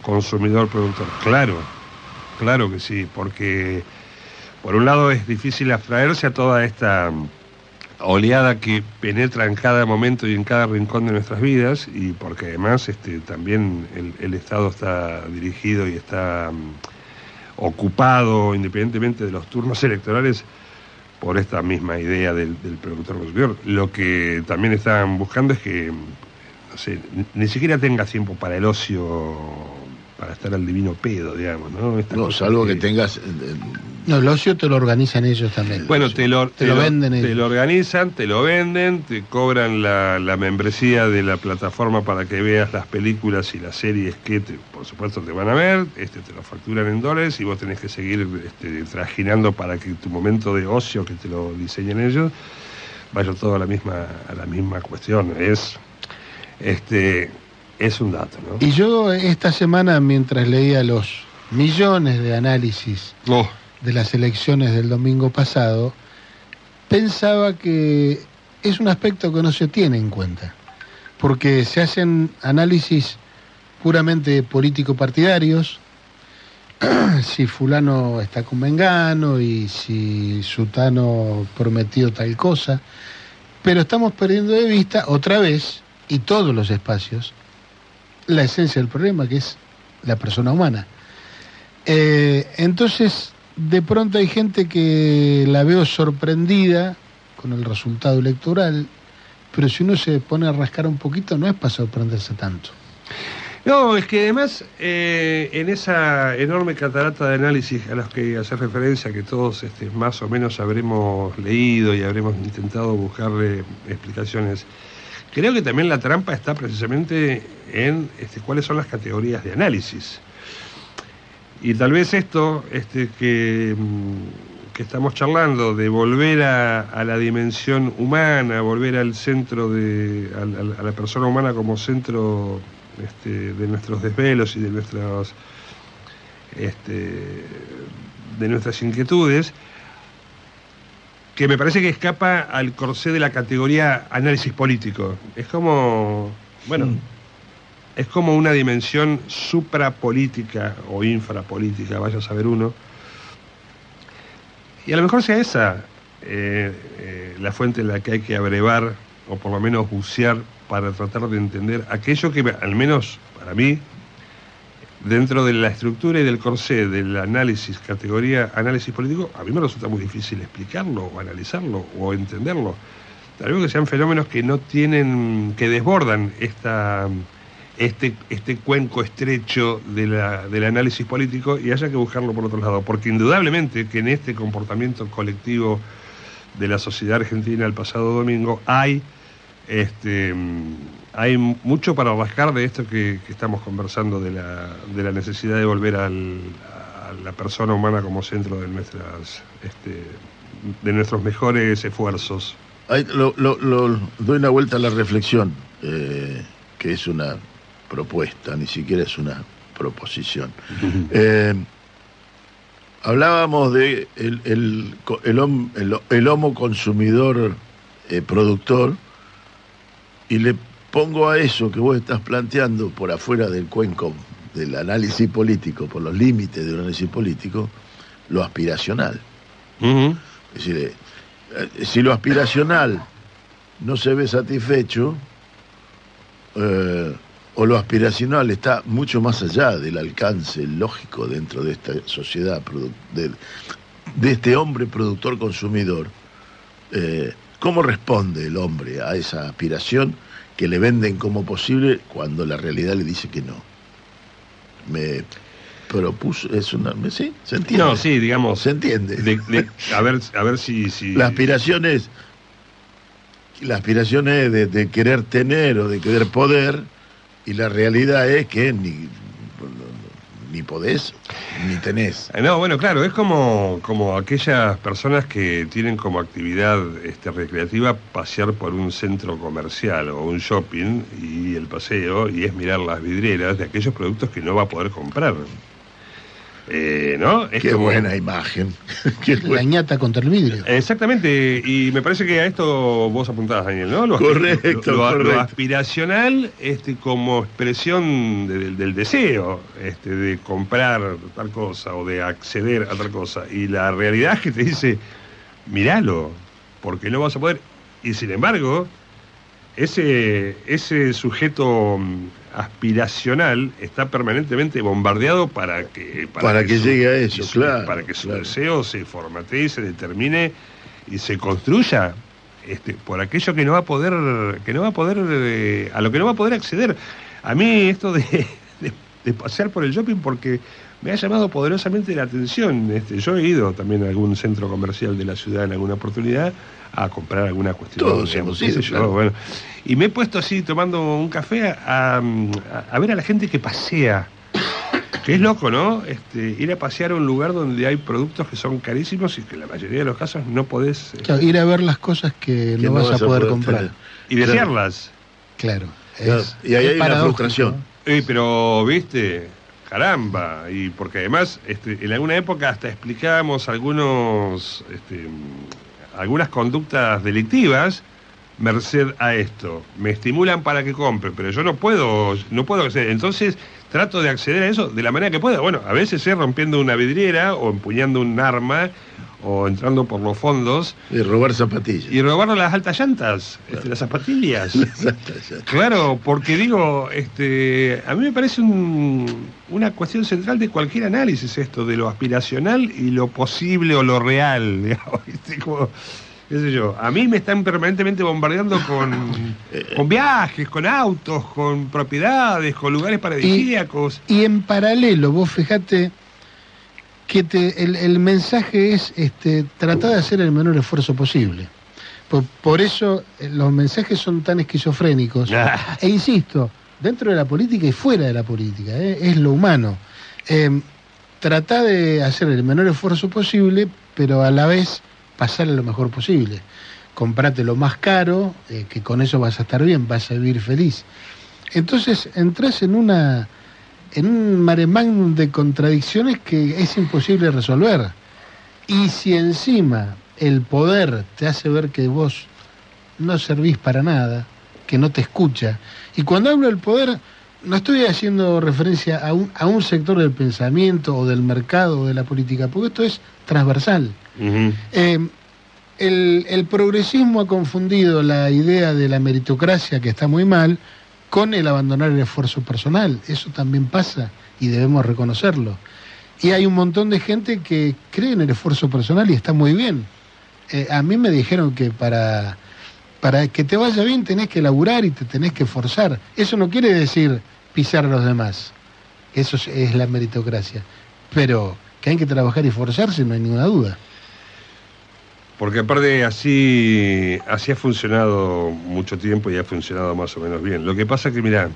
consumidor productor. Claro claro que sí porque por un lado es difícil abstraerse a toda esta oleada que penetra en cada momento y en cada rincón de nuestras vidas y porque además este, también el, el Estado está dirigido y está mm, ocupado, independientemente de los turnos electorales, por esta misma idea del, del productor consumidor. Lo que también están buscando es que, no sé, ni siquiera tenga tiempo para el ocio, para estar al divino pedo, digamos, ¿no? Esta No, salvo que tengas. eh, No, el ocio te lo organizan ellos también. Bueno, te lo, Te lo venden Te ellos. lo organizan, te lo venden, te cobran la, la membresía de la plataforma para que veas las películas y las series que, te- por supuesto, te van a ver. Este, te lo facturan en dólares y vos tenés que seguir este, trajinando para que tu momento de ocio, que te lo diseñen ellos, vaya todo a la misma, a la misma cuestión. Es, este, es un dato, ¿no? Y yo esta semana, mientras leía los millones de análisis Oh, de las elecciones del domingo pasado, pensaba que es un aspecto que no se tiene en cuenta, porque se hacen análisis puramente político-partidarios, si fulano está con Mengano y si Sutano prometió tal cosa, pero estamos perdiendo de vista otra vez, y todos los espacios, la esencia del problema, que es la persona humana. Eh, entonces, de pronto hay gente que la veo sorprendida con el resultado electoral, pero si uno se pone a rascar un poquito, no es para sorprenderse tanto. No, es que además eh, en esa enorme catarata de análisis a los que hace referencia, que todos este, más o menos habremos leído y habremos intentado buscarle explicaciones, creo que también la trampa está precisamente en este, cuáles son las categorías de análisis. Y tal vez esto este, que, mm, que estamos charlando, de volver a, la dimensión humana, volver al centro de, a la persona humana como centro este, de nuestros desvelos y de nuestras de nuestras inquietudes, que me parece que escapa al corsé de la categoría análisis político. Es como, bueno, Mm. es como una dimensión suprapolítica o infrapolítica, vaya a saber uno. Y a lo mejor sea esa eh, eh, la fuente en la que hay que abrevar, o por lo menos bucear, para tratar de entender aquello que, al menos para mí, dentro de la estructura y del corsé del análisis, categoría análisis político, a mí me resulta muy difícil explicarlo, o analizarlo, o entenderlo. Tal vez que sean fenómenos que no tienen, que desbordan esta, este, este cuenco estrecho de la- del análisis político y haya que buscarlo por otro lado. Porque indudablemente que en este comportamiento colectivo de la sociedad argentina el pasado domingo hay, este, hay mucho para rascar de esto que, que estamos conversando, de la, de la necesidad de volver al- a la persona humana como centro de, nuestras, este, de nuestros mejores esfuerzos. Ahí lo- lo- lo- doy una vuelta a la reflexión, eh, que es una propuesta, ni siquiera es una proposición. Eh, hablábamos de el, el, el el- el homo consumidor eh, productor y le pongo a eso que vos estás planteando por afuera del cuenco del análisis político, por los límites del análisis político, lo aspiracional. Es decir, eh, eh, si lo aspiracional no se ve satisfecho, eh, o lo aspiracional está mucho más allá del alcance lógico dentro de esta sociedad, de, de este hombre productor consumidor, eh, ¿cómo responde el hombre a esa aspiración que le venden como posible cuando la realidad le dice que no? Me propuso, es una, ¿sí? ¿Se entiende? No, sí, digamos. ¿Se entiende? de- de- a ver, a ver si, si La aspiración es la aspiración es de, de querer tener o de querer poder y la realidad es que ni ni podés ni tenés. Eh, No, bueno, claro, es como, como aquellas personas que tienen como actividad este, recreativa pasear por un centro comercial o un shopping y el paseo y es mirar las vidrieras de aquellos productos que no va a poder comprar. Eh, ¿No? Es Qué como- buena imagen. Qué La buena- ñata contra el vidrio. Exactamente, y me parece que a esto vos apuntabas, Daniel, ¿no? Lo, Correcto, lo- lo- lo correcto. aspiracional este, como expresión de- del, del deseo este, de comprar tal cosa o de acceder a tal cosa. Y la realidad es que te dice, miralo, porque no vas a poder. Y sin embargo, ese, ese sujeto mm, aspiracional está permanentemente bombardeado para que Para que su- llegue a eso, su- claro, para que su claro. deseo se formatee, se determine y se construya este, por aquello que no va a poder que no va a poder eh, a lo que no va a poder acceder a mí esto de, de- de pasear por el shopping porque me ha llamado poderosamente la atención este, yo he ido también a algún centro comercial de la ciudad en alguna oportunidad a comprar alguna cuestión Todos digamos, hemos ido, sé yo, claro. bueno. y me he puesto así tomando un café a, a- a ver a la gente que pasea que es loco, ¿no? Este, ir a pasear a un lugar donde hay productos que son carísimos y que en la mayoría de los casos no podés eh, Claro, ir a ver las cosas que, Que no vas, a poder, comprar. tener. y desearlas. Claro. Claro, es- y ahí es hay una frustración. ¿no? Eh, pero, viste, caramba, y porque además este, en alguna época hasta explicábamos algunos, este, algunas conductas delictivas merced a esto. Me estimulan para que compre, pero yo no puedo, no puedo acceder. Entonces trato de acceder a eso de la manera que pueda. Bueno, a veces es rompiendo una vidriera o empuñando un arma o entrando por los fondos Y robar zapatillas. y robar las altas llantas, este, las zapatillas. Claro, porque digo, este, a mí me parece un- una cuestión central de cualquier análisis esto, de lo aspiracional y lo posible o lo real, digamos, ¿viste? Como, qué sé yo, a mí me están permanentemente bombardeando con, con viajes, con autos, con propiedades, con lugares paradisíacos. Y en paralelo, vos fijate que te- el, el mensaje es este, tratar de hacer el menor esfuerzo posible. Por, por eso eh, los mensajes son tan esquizofrénicos. Ah. E insisto, dentro de la política y fuera de la política, ¿eh? es lo humano. Eh, trata de hacer el menor esfuerzo posible, pero a la vez pasar lo mejor posible. Comprate lo más caro, eh, que con eso vas a estar bien, vas a vivir feliz. Entonces entras en una en un mare magnum de contradicciones que es imposible resolver. Y si encima el poder te hace ver que vos no servís para nada, que no te escucha, y cuando hablo del poder no estoy haciendo referencia a un, a un sector del pensamiento o del mercado o de la política, porque esto es transversal. Eh, el, el progresismo ha confundido la idea de la meritocracia, que está muy mal, con el abandonar el esfuerzo personal. Eso también pasa y debemos reconocerlo. Y hay un montón de gente que cree en el esfuerzo personal y está muy bien. Eh, a mí me dijeron que para, para que te vaya bien tenés que laburar y te tenés que forzar. Eso no quiere decir pisar a los demás. Eso es, es la meritocracia. Pero que hay que trabajar y forzarse, no hay ninguna duda. Porque aparte así, así ha funcionado mucho tiempo y ha funcionado más o menos bien. Lo que pasa que, mirá,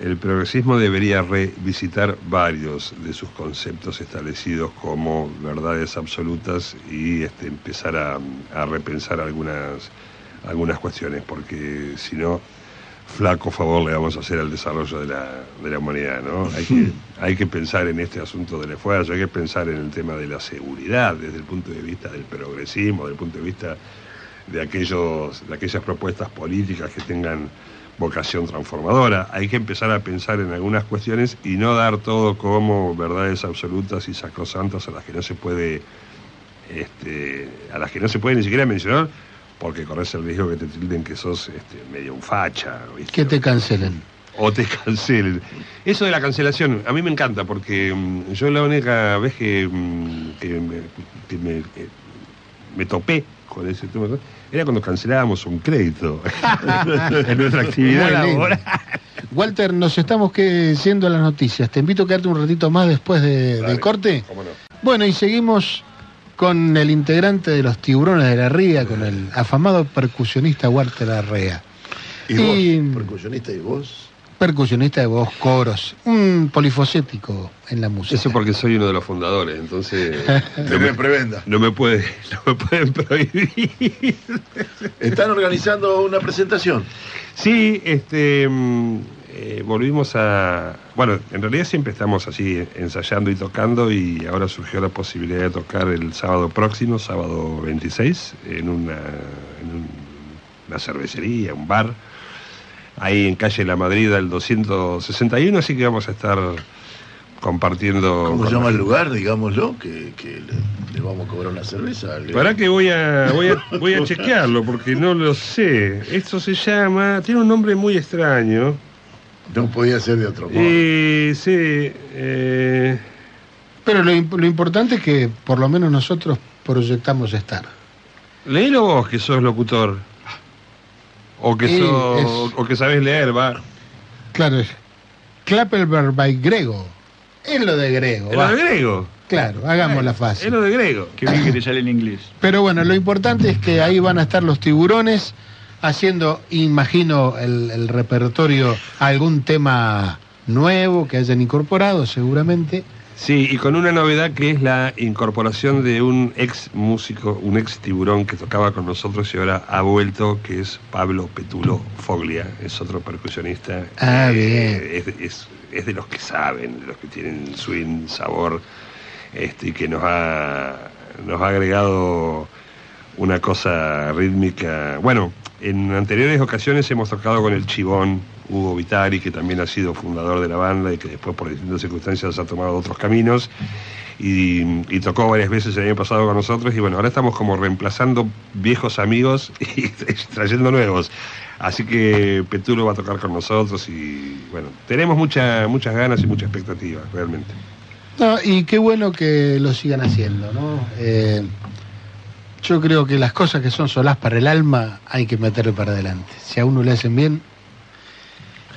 el progresismo debería revisitar varios de sus conceptos establecidos como verdades absolutas y este, empezar a, a repensar algunas, algunas cuestiones, porque si no, flaco favor le vamos a hacer al desarrollo de la, de la humanidad, ¿no? Hay que, hay que pensar en este asunto del esfuerzo, hay que pensar en el tema de la seguridad desde el punto de vista del progresismo, desde el punto de vista de, aquellos, de aquellas propuestas políticas que tengan vocación transformadora. Hay que empezar a pensar en algunas cuestiones y no dar todo como verdades absolutas y sacrosantas a las que no se puede, este, a las que no se puede ni siquiera mencionar, porque corres el riesgo que te tilden que sos este, medio un facha. ¿viste? Que te cancelen. o te cancelen. Eso de la cancelación, a mí me encanta, porque mm, yo la única vez que, mm, que me, que me, eh, me topé con ese tema era cuando cancelábamos un crédito en nuestra actividad laboral. Walter, nos estamos que yendo a las noticias. Te invito a quedarte un ratito más después de- Dale, del corte. cómo no. Bueno, y seguimos con el integrante de los tiburones de la ría, con el afamado percusionista Walter Arrea. ¿Y vos, percusionista y vos? Percusionista de voz, coros, un polifacético en la música. Eso porque soy uno de los fundadores, entonces no me, prebenda. no me puede, no me pueden prohibir. Están organizando una presentación. Sí, este, mm, eh, volvimos a... Bueno, en realidad siempre estamos así ensayando y tocando y ahora surgió la posibilidad de tocar el sábado próximo, sábado 26, en una, en un- una cervecería, un bar, ahí en calle La Madrid, el 261, así que vamos a estar compartiendo... ¿Cómo se llama la el lugar, digámoslo? Que, que le, le vamos a cobrar una cerveza. Le- Para que voy a, voy a voy a chequearlo porque no lo sé. Esto se llama, tiene un nombre muy extraño. No podía ser de otro modo. Eh, sí, eh, Pero lo, lo importante es que por lo menos nosotros proyectamos estar. léelo vos que sos locutor. O que sos, es- o que sabés leer, va. Claro, es Clapperberg by Grego. Es lo de Grego. Es va. lo de griego. Claro, hagámosla Es fácil. lo de griego. Qué bien que te sale en inglés. Pero bueno, lo importante es que ahí van a estar los tiburones haciendo, imagino, el, el repertorio, algún tema nuevo que hayan incorporado seguramente. Sí, y con una novedad que es la incorporación de un ex músico, un ex tiburón que tocaba con nosotros y ahora ha vuelto, que es Pablo Petulo Foglia, es otro percusionista. Ah, Eh, Es, es- es de los que saben, de los que tienen swing, sabor, este, y que nos ha, nos ha agregado una cosa rítmica. Bueno, en anteriores ocasiones hemos tocado con el Chivón, Hugo Vitari, que también ha sido fundador de la banda y que después por distintas circunstancias ha tomado otros caminos. Y, tocó varias veces el año pasado con nosotros y bueno, ahora estamos como reemplazando viejos amigos y trayendo nuevos. Así que Petulo va a tocar con nosotros y bueno, tenemos mucha, muchas ganas y mucha expectativa, realmente. No, y qué bueno que lo sigan haciendo, ¿no? Eh, yo creo que las cosas que son solás para el alma hay que meterle para adelante. Si a uno le hacen bien.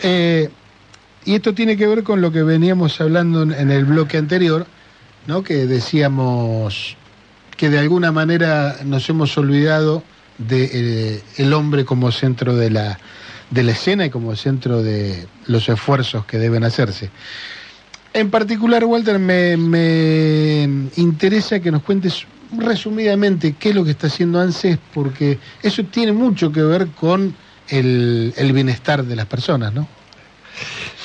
Eh, y esto tiene que ver con lo que veníamos hablando en- el bloque anterior, ¿no? Que decíamos que de alguna manera nos hemos olvidado de eh, hombre como centro de la, de la escena y como centro de los esfuerzos que deben hacerse. En particular, Walter, me interesa que nos cuentes resumidamente qué es lo que está haciendo ANSES, porque eso tiene mucho que ver con el, el bienestar de las personas, ¿no?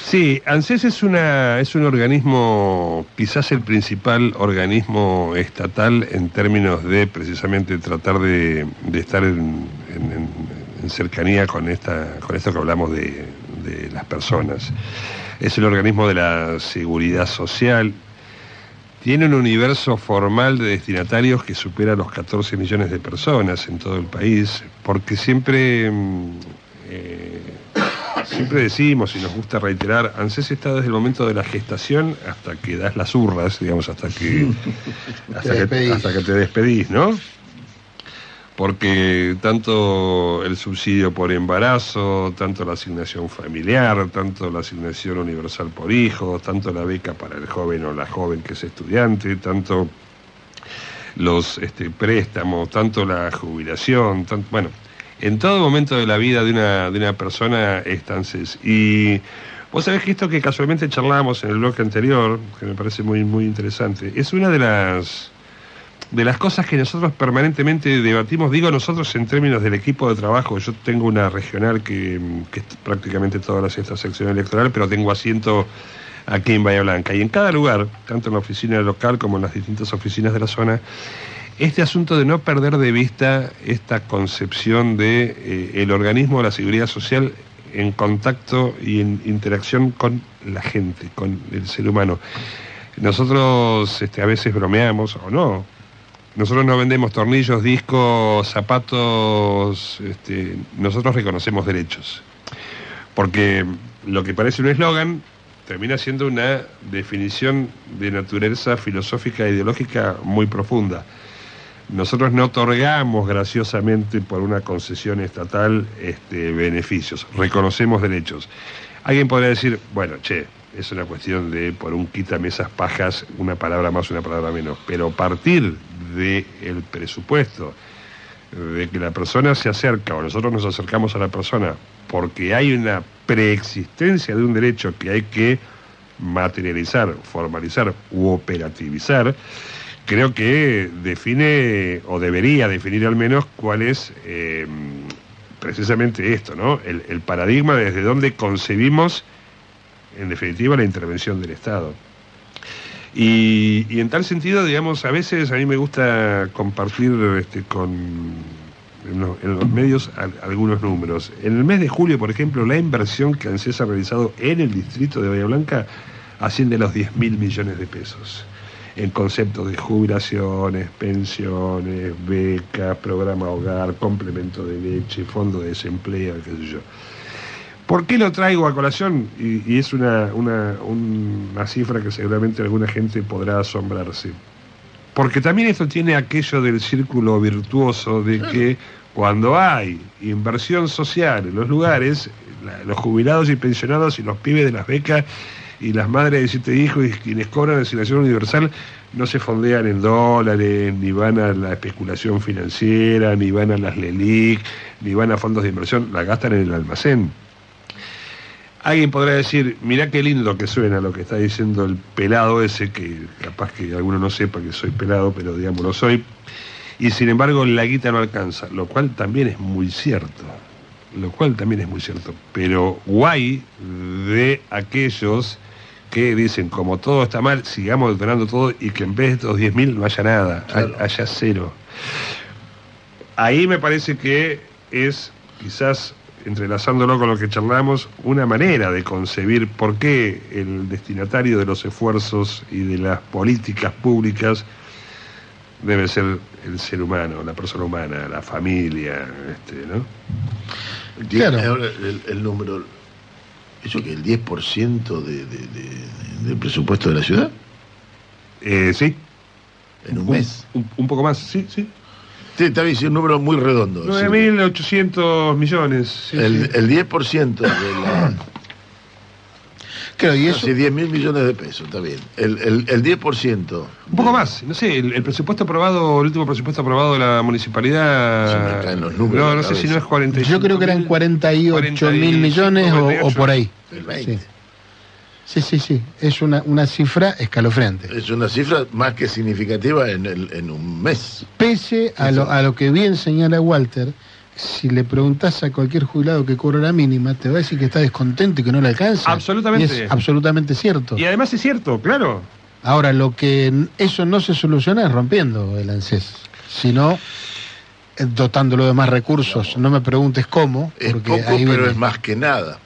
Sí, ANSES es, una, es un organismo, quizás el principal organismo estatal en términos de precisamente tratar de, de estar en, cercanía con, esta, con esto que hablamos de, de las personas. Es el organismo de la seguridad social. Tiene un universo formal de destinatarios que supera los 14 millones de personas en todo el país, porque siempre... mm, eh, Siempre decimos y nos gusta reiterar, ANSES está desde el momento de la gestación hasta que das las urras, digamos, hasta que, hasta que, hasta que te despedís, ¿no? Porque tanto el subsidio por embarazo, tanto la asignación familiar, tanto la asignación universal por hijo, tanto la beca para el joven o la joven que es estudiante, tanto los este, préstamos, tanto la jubilación, tan- bueno, en todo momento de la vida de una, de una persona están CES. Y vos sabés que esto que casualmente charlábamos en el bloque anterior, que me parece muy, muy interesante, es una de las de las cosas que nosotros permanentemente debatimos, digo nosotros en términos del equipo de trabajo, yo tengo una regional que, que es prácticamente todas las esta sección electoral, pero tengo asiento aquí en Bahía Blanca. Y en cada lugar, tanto en la oficina local como en las distintas oficinas de la zona, este asunto de no perder de vista esta concepción de eh, el organismo de la seguridad social en contacto y en interacción con la gente, con el ser humano. Nosotros este, a veces bromeamos o no. Nosotros no vendemos tornillos, discos, zapatos, este, nosotros reconocemos derechos. Porque lo que parece un eslogan termina siendo una definición de naturaleza filosófica e ideológica muy profunda. Nosotros no otorgamos graciosamente por una concesión estatal este, beneficios, reconocemos derechos. Alguien podría decir, bueno, che, es una cuestión de por un quítame esas pajas, una palabra más, una palabra menos, pero partir del presupuesto de que la persona se acerca o nosotros nos acercamos a la persona porque hay una preexistencia de un derecho que hay que materializar, formalizar u operativizar, creo que define o debería definir al menos cuál es eh, precisamente esto, ¿no? El, el paradigma desde donde concebimos, en definitiva, la intervención del Estado. Y, en tal sentido, digamos, a veces a mí me gusta compartir este, con en los, medios al- algunos números. En el mes de julio, por ejemplo, la inversión que ANSES ha realizado en el distrito de Bahía Blanca asciende a los 10 mil millones de pesos. en conceptos de jubilaciones, pensiones, becas, programa hogar, complemento de leche, fondo de desempleo, qué sé yo. ¿Por qué lo traigo a colación? Y, es una, una, una cifra que seguramente alguna gente podrá asombrarse. Porque también esto tiene aquello del círculo virtuoso de que cuando hay inversión social en los lugares, los jubilados y pensionados y los pibes de las becas y las madres de siete hijos y quienes cobran asignación universal no se fondean en dólares, ni van a la especulación financiera, ni van a las LELIC, ni van a fondos de inversión, la gastan en el almacén. Alguien podrá decir, mirá qué lindo que suena lo que está diciendo el pelado ese, que capaz que alguno no sepa que soy pelado, pero digamos lo soy, y sin embargo la guita no alcanza, lo cual también es muy cierto, lo cual también es muy cierto, pero guay de aquellos que dicen, como todo está mal, sigamos detonando todo y que en vez de estos 10.000 no haya nada, haya cero. Ahí me parece que es quizás entrelazándolo con lo que charlamos, una manera de concebir por qué el destinatario de los esfuerzos y de las políticas públicas debe ser el ser humano, la persona humana, la familia, este, ¿no? Claro. El, número, ¿eso que el 10% de, del presupuesto de la ciudad? Eh, sí. ¿En un, mes? un, poco más, sí, sí. Sí, está bien, un número muy redondo. 9.800 millones. el, 10% de la... Claro, y eso... 10 mil millones de pesos, está bien. El, el, el 10%. Un poco más, no sé, el, presupuesto aprobado, el último presupuesto aprobado de la municipalidad. Se los números no, no sé si no es 48. Yo creo que eran 48 mil millones o, por ahí. El 20. Sí, sí, sí. Es una, una cifra escalofriante. Es una cifra más que significativa en, el, en un mes. Pese a lo, a lo que bien señala Walter, si le preguntas a cualquier jubilado que cobra la mínima, te va a decir que está descontento y que no le alcanza. Absolutamente. es absolutamente cierto. Y además es cierto, claro. Ahora, lo que eso no se soluciona es rompiendo el ANSES, sino eh, dotándolo de más recursos. No, me preguntes cómo. Porque es poco, pero es más que nada.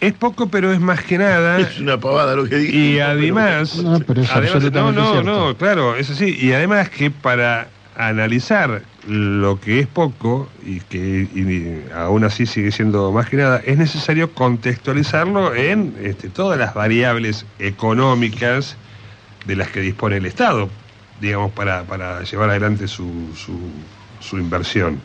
Es poco, pero es más que nada. Es una pavada lo que digo. Y además. No, pero es no, no, no, claro, es así. Y además que para analizar lo que es poco y que aún así sigue siendo más que nada, es necesario contextualizarlo en este, todas las variables económicas de las que dispone el Estado, digamos, para, para llevar adelante su, su, su inversión.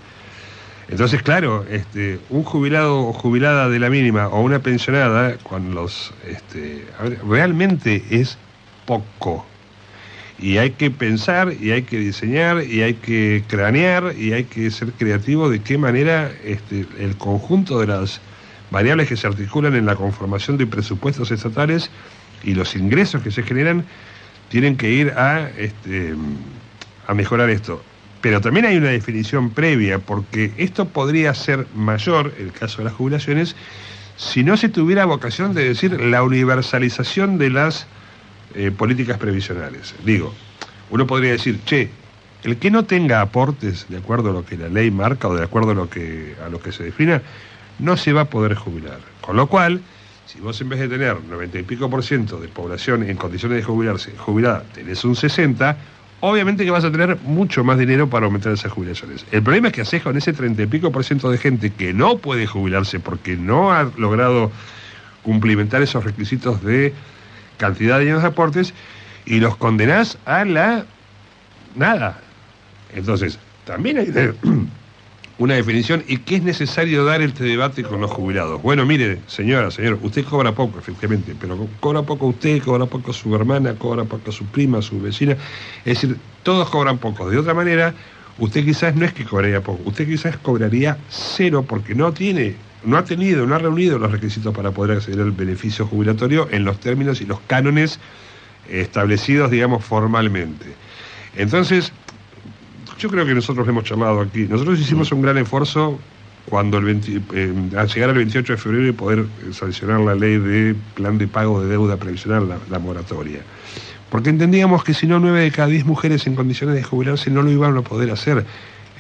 Entonces, claro, este, un jubilado o jubilada de la mínima o una pensionada, con los, este, realmente es poco. Y hay que pensar, y hay que diseñar, y hay que cranear, y hay que ser creativo de qué manera este, el conjunto de las variables que se articulan en la conformación de presupuestos estatales y los ingresos que se generan tienen que ir a, este, a mejorar esto. Pero también hay una definición previa, porque esto podría ser mayor, el caso de las jubilaciones, si no se tuviera vocación de decir la universalización de las eh, políticas previsionales. Digo, uno podría decir, che, el que no tenga aportes de acuerdo a lo que la ley marca o de acuerdo a lo que, a lo que se defina, no se va a poder jubilar. Con lo cual, si vos en vez de tener 90 y pico por ciento de población en condiciones de jubilarse, jubilada, tenés un 60, obviamente que vas a tener mucho más dinero para aumentar esas jubilaciones. El problema es que haces con ese 30 y pico por ciento de gente que no puede jubilarse porque no ha logrado cumplimentar esos requisitos de cantidad de años de aportes y los condenás a la nada. Entonces, también hay una definición y qué es necesario dar este debate con los jubilados. Bueno, mire, señora, señor, usted cobra poco, efectivamente, pero cobra poco usted, cobra poco su hermana, cobra poco su prima, su vecina. Es decir, todos cobran poco. De otra manera, usted quizás no es que cobraría poco, usted quizás cobraría cero porque no tiene, no ha tenido, no ha reunido los requisitos para poder acceder al beneficio jubilatorio en los términos y los cánones establecidos, digamos, formalmente. Entonces, yo creo que nosotros hemos charlado aquí. Nosotros hicimos un gran esfuerzo cuando eh, al llegar al 28 de febrero y poder sancionar la ley de plan de pago de deuda previsional, la, moratoria. Porque entendíamos que si no, 9 de cada 10 mujeres en condiciones de jubilarse no lo iban a poder hacer.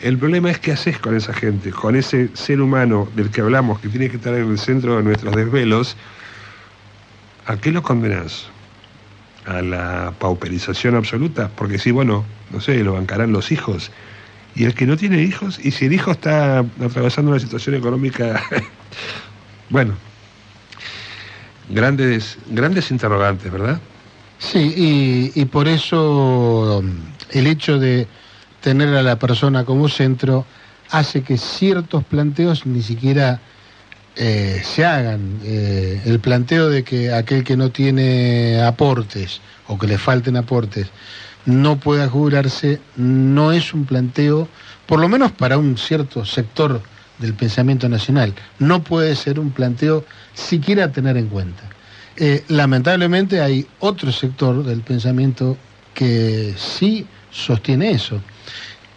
El problema es qué haces con esa gente, con ese ser humano del que hablamos, que tiene que estar en el centro de nuestros desvelos. ¿A qué lo condenás? A la pauperización absoluta, porque sí, bueno, no sé, lo bancarán los hijos. Y el que no tiene hijos, y si el hijo está atravesando una situación económica, bueno, grandes, grandes interrogantes, ¿verdad? Sí, y, y por eso um, el hecho de tener a la persona como centro hace que ciertos planteos ni siquiera eh, se hagan. Eh, el planteo de que aquel que no tiene aportes o que le falten aportes no pueda jubilarse no es un planteo, por lo menos para un cierto sector del pensamiento nacional, no puede ser un planteo siquiera tener en cuenta. Eh, lamentablemente hay otro sector del pensamiento que sí sostiene eso,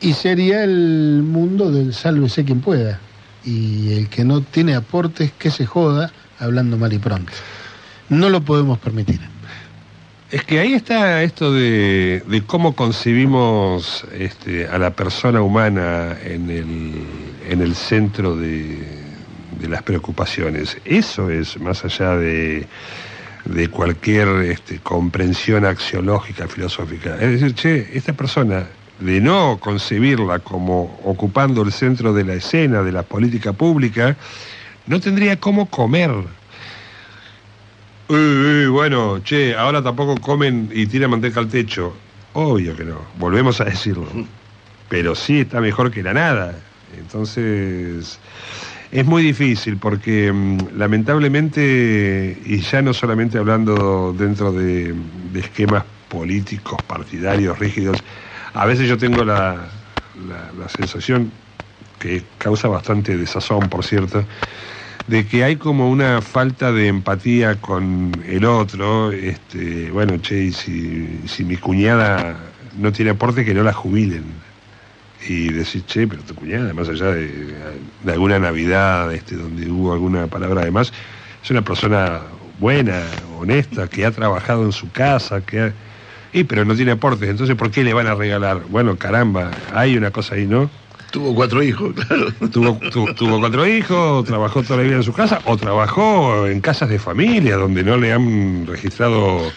y sería el mundo del sálvese quien pueda, y el que no tiene aportes, que se joda, hablando mal y pronto. No lo podemos permitir. Es que ahí está esto de, cómo concebimos este, a la persona humana en el, en el centro de, de las preocupaciones. Eso es más allá de, de cualquier este, comprensión axiológica, filosófica. Es decir, che, esta persona, de no concebirla como ocupando el centro de la escena de la política pública, no tendría cómo comer Uy, uy, bueno, che, ahora tampoco comen y tiran manteca al techo. Obvio que no, volvemos a decirlo. Pero sí está mejor que la nada. Entonces, es muy difícil porque mm, lamentablemente, y ya no solamente hablando dentro de, de esquemas políticos, partidarios, rígidos, a veces yo tengo la, la, sensación, que causa bastante desazón, por cierto, de que hay como una falta de empatía con el otro. Este, bueno, che, y si, mi cuñada no tiene aporte, que no la jubilen. Y decir, che, pero tu cuñada, más allá de, alguna Navidad este, donde hubo alguna palabra de más, es una persona buena, honesta, que ha trabajado en su casa, que ha... Y pero no tiene aportes, entonces ¿por qué le van a regalar? Bueno, caramba, hay una cosa ahí, ¿no? Tuvo cuatro hijos, claro. Tuvo, tu, tuvo cuatro hijos, trabajó toda la vida en su casa, o trabajó en casas de familia donde no le han registrado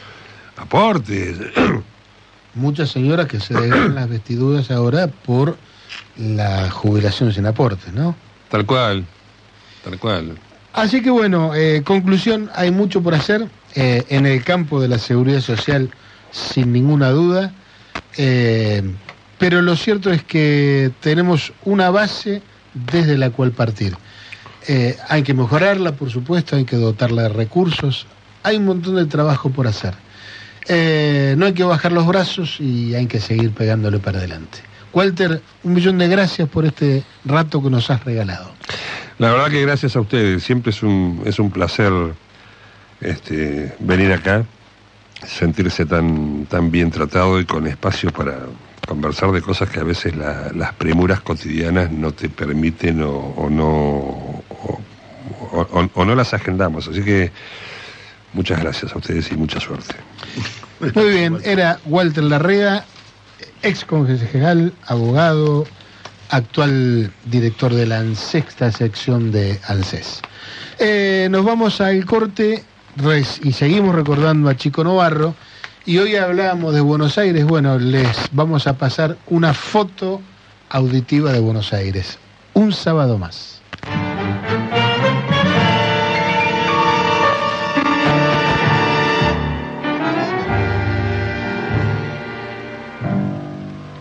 aportes. Muchas señoras que se dejan las vestiduras ahora por la jubilación sin aportes, ¿no? Tal cual, tal cual. Así que bueno, eh, conclusión, hay mucho por hacer eh, en el campo de la seguridad social, sin ninguna duda. Eh, pero lo cierto es que tenemos una base desde la cual partir. Eh, hay que mejorarla, por supuesto, hay que dotarla de recursos, hay un montón de trabajo por hacer. Eh, no hay que bajar los brazos y hay que seguir pegándole para adelante. Walter, un millón de gracias por este rato que nos has regalado. La verdad que gracias a ustedes, siempre es un, es un placer este, venir acá, sentirse tan, tan bien tratado y con espacio para, conversar de cosas que a veces la, las premuras cotidianas no te permiten o, no o, no las agendamos. Así que muchas gracias a ustedes y mucha suerte. Muy bien, era Walter Larrea, ex concejal, abogado, actual director de la sexta sección de ANSES. Eh, nos vamos al corte y seguimos recordando a Chico Novarro. Y hoy hablábamos de Buenos Aires, bueno, les vamos a pasar una foto auditiva de Buenos Aires. Un sábado más.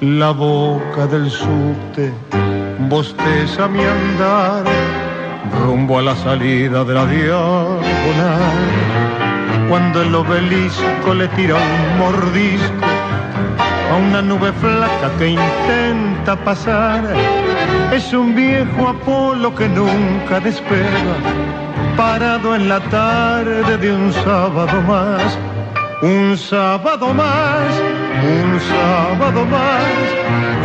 La boca del subte bosteza mi andar rumbo a la salida de la diagonal cuando el obelisco le tira un mordisco a una nube flaca que intenta pasar. Es un viejo Apolo que nunca despega, parado en la tarde de un sábado más. Un sábado más, un sábado más,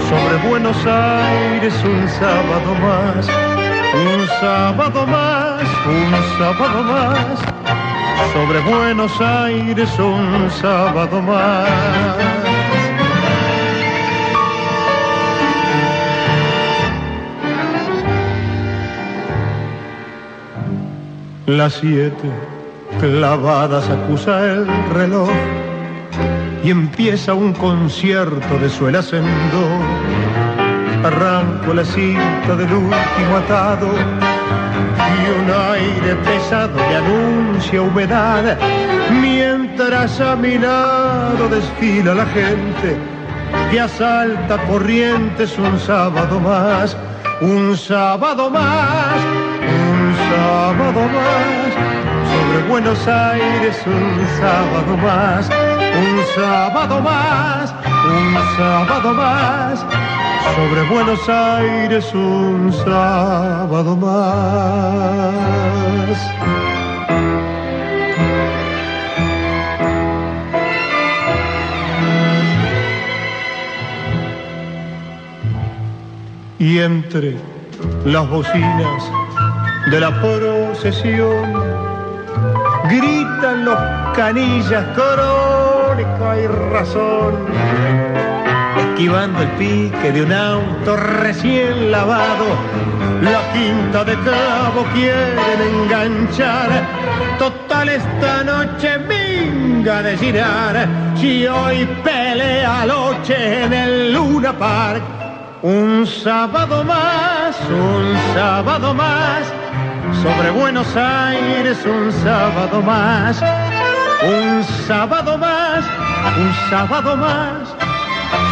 sobre Buenos Aires un sábado más, un sábado más, un sábado más sobre Buenos Aires un sábado más. Las siete clavadas acusa el reloj y empieza un concierto de suela en Arranco la cinta del último atado y un aire pesado le anuncia humedad. Mientras a mi lado desfila la gente que asalta corrientes un sábado más, un sábado más, un sábado más, sobre Buenos Aires un sábado más, un sábado más, un sábado más, sobre Buenos Aires un sábado más. y entre las bocinas de la procesión gritan los canillas crónica y razón esquivando el pique de un auto recién lavado. La quinta de cabo quieren enganchar. Total esta noche minga de girar. Si hoy pelea noche en el Luna Park. Un sábado más, un sábado más, sobre Buenos Aires un sábado más, un sábado más, un sábado más,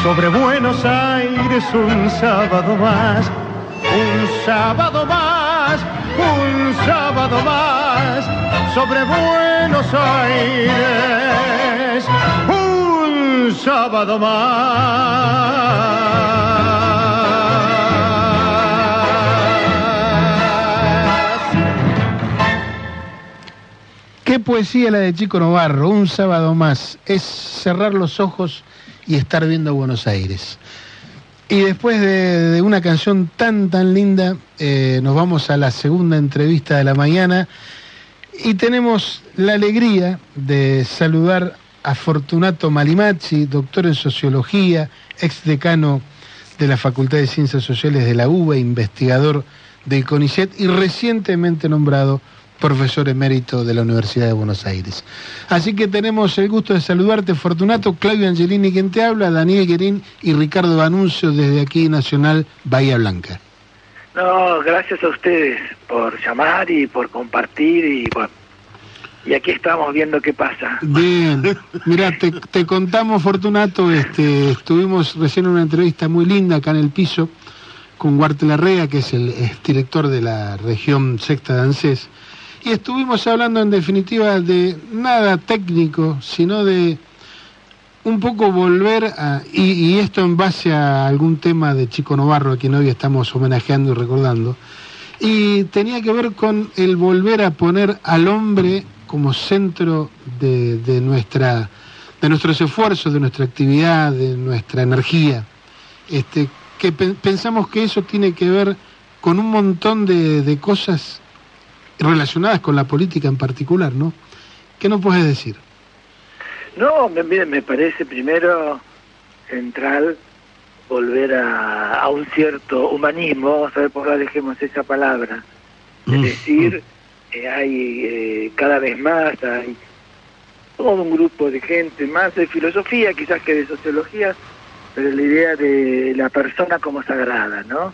sobre Buenos Aires un sábado más, un sábado más, un sábado más, sobre Buenos Aires un sábado más. Qué poesía la de Chico Novarro, un sábado más. Es cerrar los ojos y estar viendo Buenos Aires. Y después de, una canción tan, tan linda, eh, nos vamos a la segunda entrevista de la mañana y tenemos la alegría de saludar a Fortunato Malimazzi, doctor en sociología, ex decano de la Facultad de Ciencias Sociales de la UBA, investigador del CONICET y recientemente nombrado profesor emérito de la Universidad de Buenos Aires. Así que tenemos el gusto de saludarte, Fortunato, Claudio Angelini, quien te habla, Daniel Guerín y Ricardo Anuncio desde aquí Nacional Bahía Blanca. No, gracias a ustedes por llamar y por compartir y bueno, y aquí estamos viendo qué pasa. Bien, mira, te, contamos, Fortunato, este, estuvimos recién en una entrevista muy linda acá en el piso con Huarte Larrea, que es el director de la región sexta de ANSES, y estuvimos hablando en definitiva de nada técnico, sino de un poco volver a, y, esto en base a algún tema de Chico Novarro, a quien hoy estamos homenajeando y recordando, y tenía que ver con el volver a poner al hombre como centro de, de nuestra de nuestros esfuerzos, de nuestra actividad, de nuestra energía. Este, que pensamos que eso tiene que ver con un montón de, de cosas relacionadas con la política en particular, ¿no? ¿Qué nos puedes decir? No, me, me parece primero central volver a, un cierto humanismo, vamos a ver por qué dejemos esa palabra. Es mm, decir, mm. Eh, hay eh, cada vez más, hay todo un grupo de gente, más de filosofía quizás que de sociología, pero la idea de la persona como sagrada, ¿no?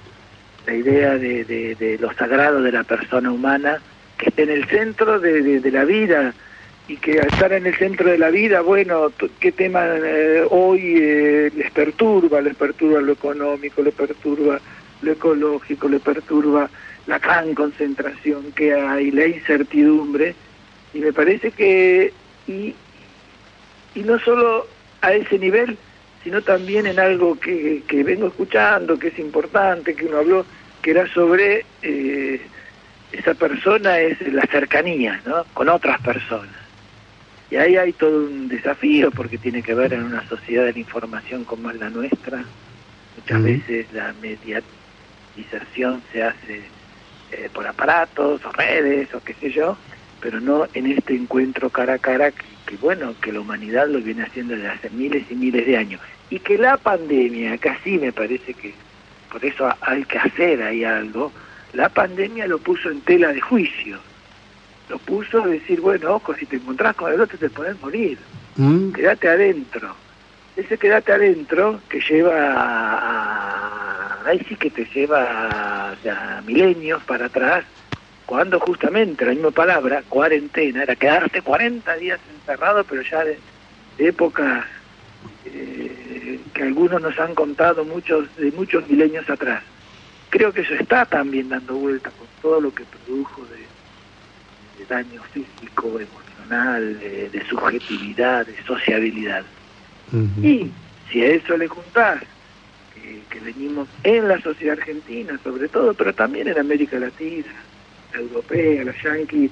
La idea de, de, de lo sagrado de la persona humana que esté en el centro de, la vida y que al estar en el centro de la vida, bueno, qué tema eh, hoy eh, les perturba, les perturba lo económico, les perturba lo ecológico, les perturba la gran concentración que hay, la incertidumbre, y me parece que, y, y no solo a ese nivel, sino también en algo que, que vengo escuchando, que es importante, que uno habló, que era sobre... Eh, esa persona es la cercanía, ¿no? Con otras personas. Y ahí hay todo un desafío porque tiene que ver en una sociedad de la información como es la nuestra. Muchas veces la mediatización se hace eh, por aparatos o redes o qué sé yo, pero no en este encuentro cara a cara que, que, bueno, que la humanidad lo viene haciendo desde hace miles y miles de años. Y que la pandemia, casi me parece que por eso hay que hacer ahí algo, la pandemia lo puso en tela de juicio. Lo puso a decir, bueno, ojo, si te encontrás con el otro te podés morir. Mm. Quédate adentro. ese quedate adentro que lleva a, ahí sí que te lleva a, milenios para atrás, cuando justamente la misma palabra, cuarentena, era quedarse 40 días encerrado, pero ya de, épocas eh, que algunos nos han contado muchos de muchos milenios atrás. Creo que eso está también dando vuelta con todo lo que produjo de, daño físico, emocional, de subjetividad, de sociabilidad. Y si a eso le juntás que, venimos en la sociedad argentina, sobre todo, pero también en América Latina, la europea, la yanqui,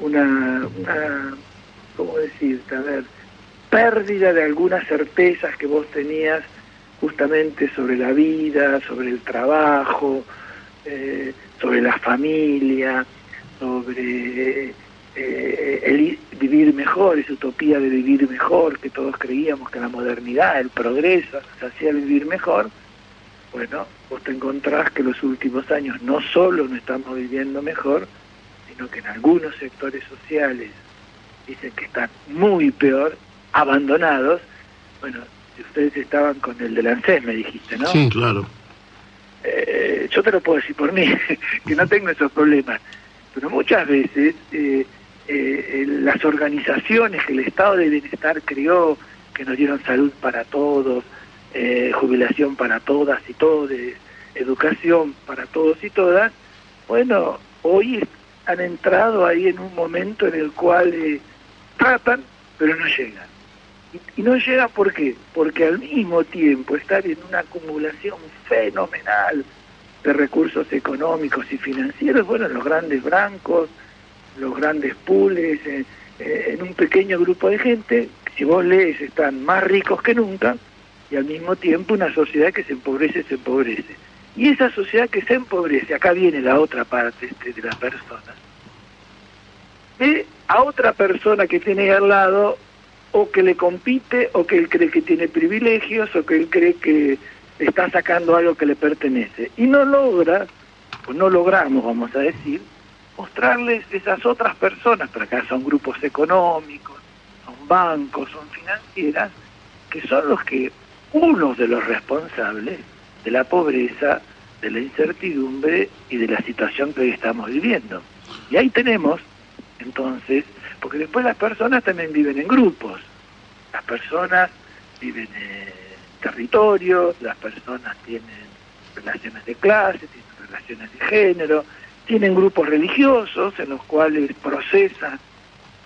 una, una, ¿cómo decirte? A ver, pérdida de algunas certezas que vos tenías justamente sobre la vida, sobre el trabajo, eh, sobre la familia, sobre eh, el vivir mejor, esa utopía de vivir mejor, que todos creíamos que la modernidad, el progreso, nos hacía vivir mejor, bueno, vos te encontrás que los últimos años no solo no estamos viviendo mejor, sino que en algunos sectores sociales dicen que están muy peor, abandonados. Bueno, ustedes estaban con el del ANSES, me dijiste, ¿no? Sí, claro. Eh, yo te lo puedo decir por mí, que no tengo esos problemas, pero muchas veces eh, eh, las organizaciones que el Estado de Bienestar creó, que nos dieron salud para todos, jubilación para todas y todos, educación para todos y todas, bueno, hoy han entrado ahí en un momento en el cual tratan, pero no llegan. Y, no llega ¿por qué? Porque al mismo tiempo estar en una acumulación fenomenal de recursos económicos y financieros, bueno, los grandes bancos, los grandes pools, eh, eh, en un pequeño grupo de gente, si vos lees, están más ricos que nunca, y al mismo tiempo una sociedad que se empobrece, se empobrece. Y esa sociedad que se empobrece, acá viene la otra parte este, de la persona, ve a otra persona que tiene al lado, o que le compite, o que él cree que tiene privilegios, o que él cree que está sacando algo que le pertenece. Y no logra, o no logramos, vamos a decir, mostrarles esas otras personas, pero acá son grupos económicos, son bancos, son financieras, que son los que, unos de los responsables de la pobreza, de la incertidumbre y de la situación que hoy estamos viviendo. Y ahí tenemos, entonces, porque después las personas también viven en grupos, las personas viven en territorios, las personas tienen relaciones de clase, tienen relaciones de género, tienen grupos religiosos en los cuales procesan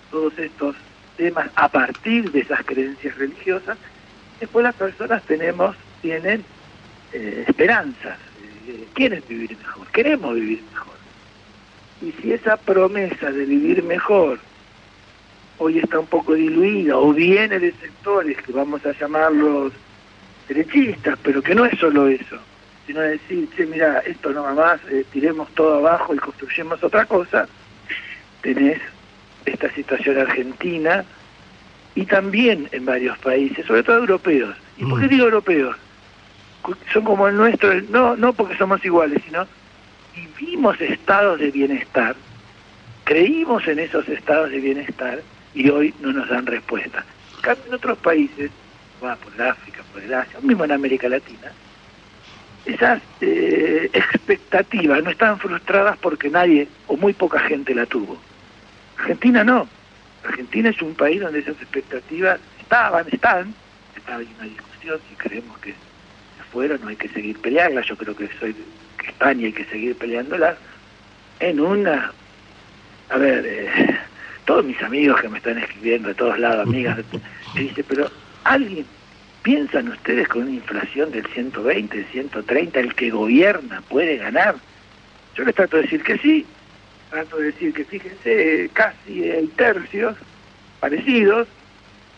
todos estos temas a partir de esas creencias religiosas. Después las personas tenemos, tienen eh, esperanzas, quieren vivir mejor, queremos vivir mejor. Y si esa promesa de vivir mejor hoy está un poco diluida o viene de sectores que vamos a llamarlos derechistas, pero que no es solo eso, sino decir, che, mira, esto no va más, eh, tiremos todo abajo y construyemos otra cosa, tenés esta situación argentina y también en varios países, sobre todo europeos. ¿Y por qué mm. digo europeos? Son como el nuestro, no, no porque somos iguales, sino vivimos estados de bienestar, creímos en esos estados de bienestar y hoy no nos dan respuesta. En otros países, va por el África, por el Asia, mismo en América Latina, esas eh, expectativas no están frustradas porque nadie o muy poca gente la tuvo. Argentina no. Argentina es un país donde esas expectativas estaban, están, está ahí una discusión si creemos que fueron no hay que seguir peleándolas, yo creo que soy que y hay que seguir peleándolas, en una, a ver, eh, todos mis amigos que me están escribiendo de todos lados, amigas, me dice, pero alguien ¿Piensan ustedes con una inflación del 120, del 130, el que gobierna puede ganar? Yo les trato de decir que sí, trato de decir que fíjense, casi hay tercios parecidos,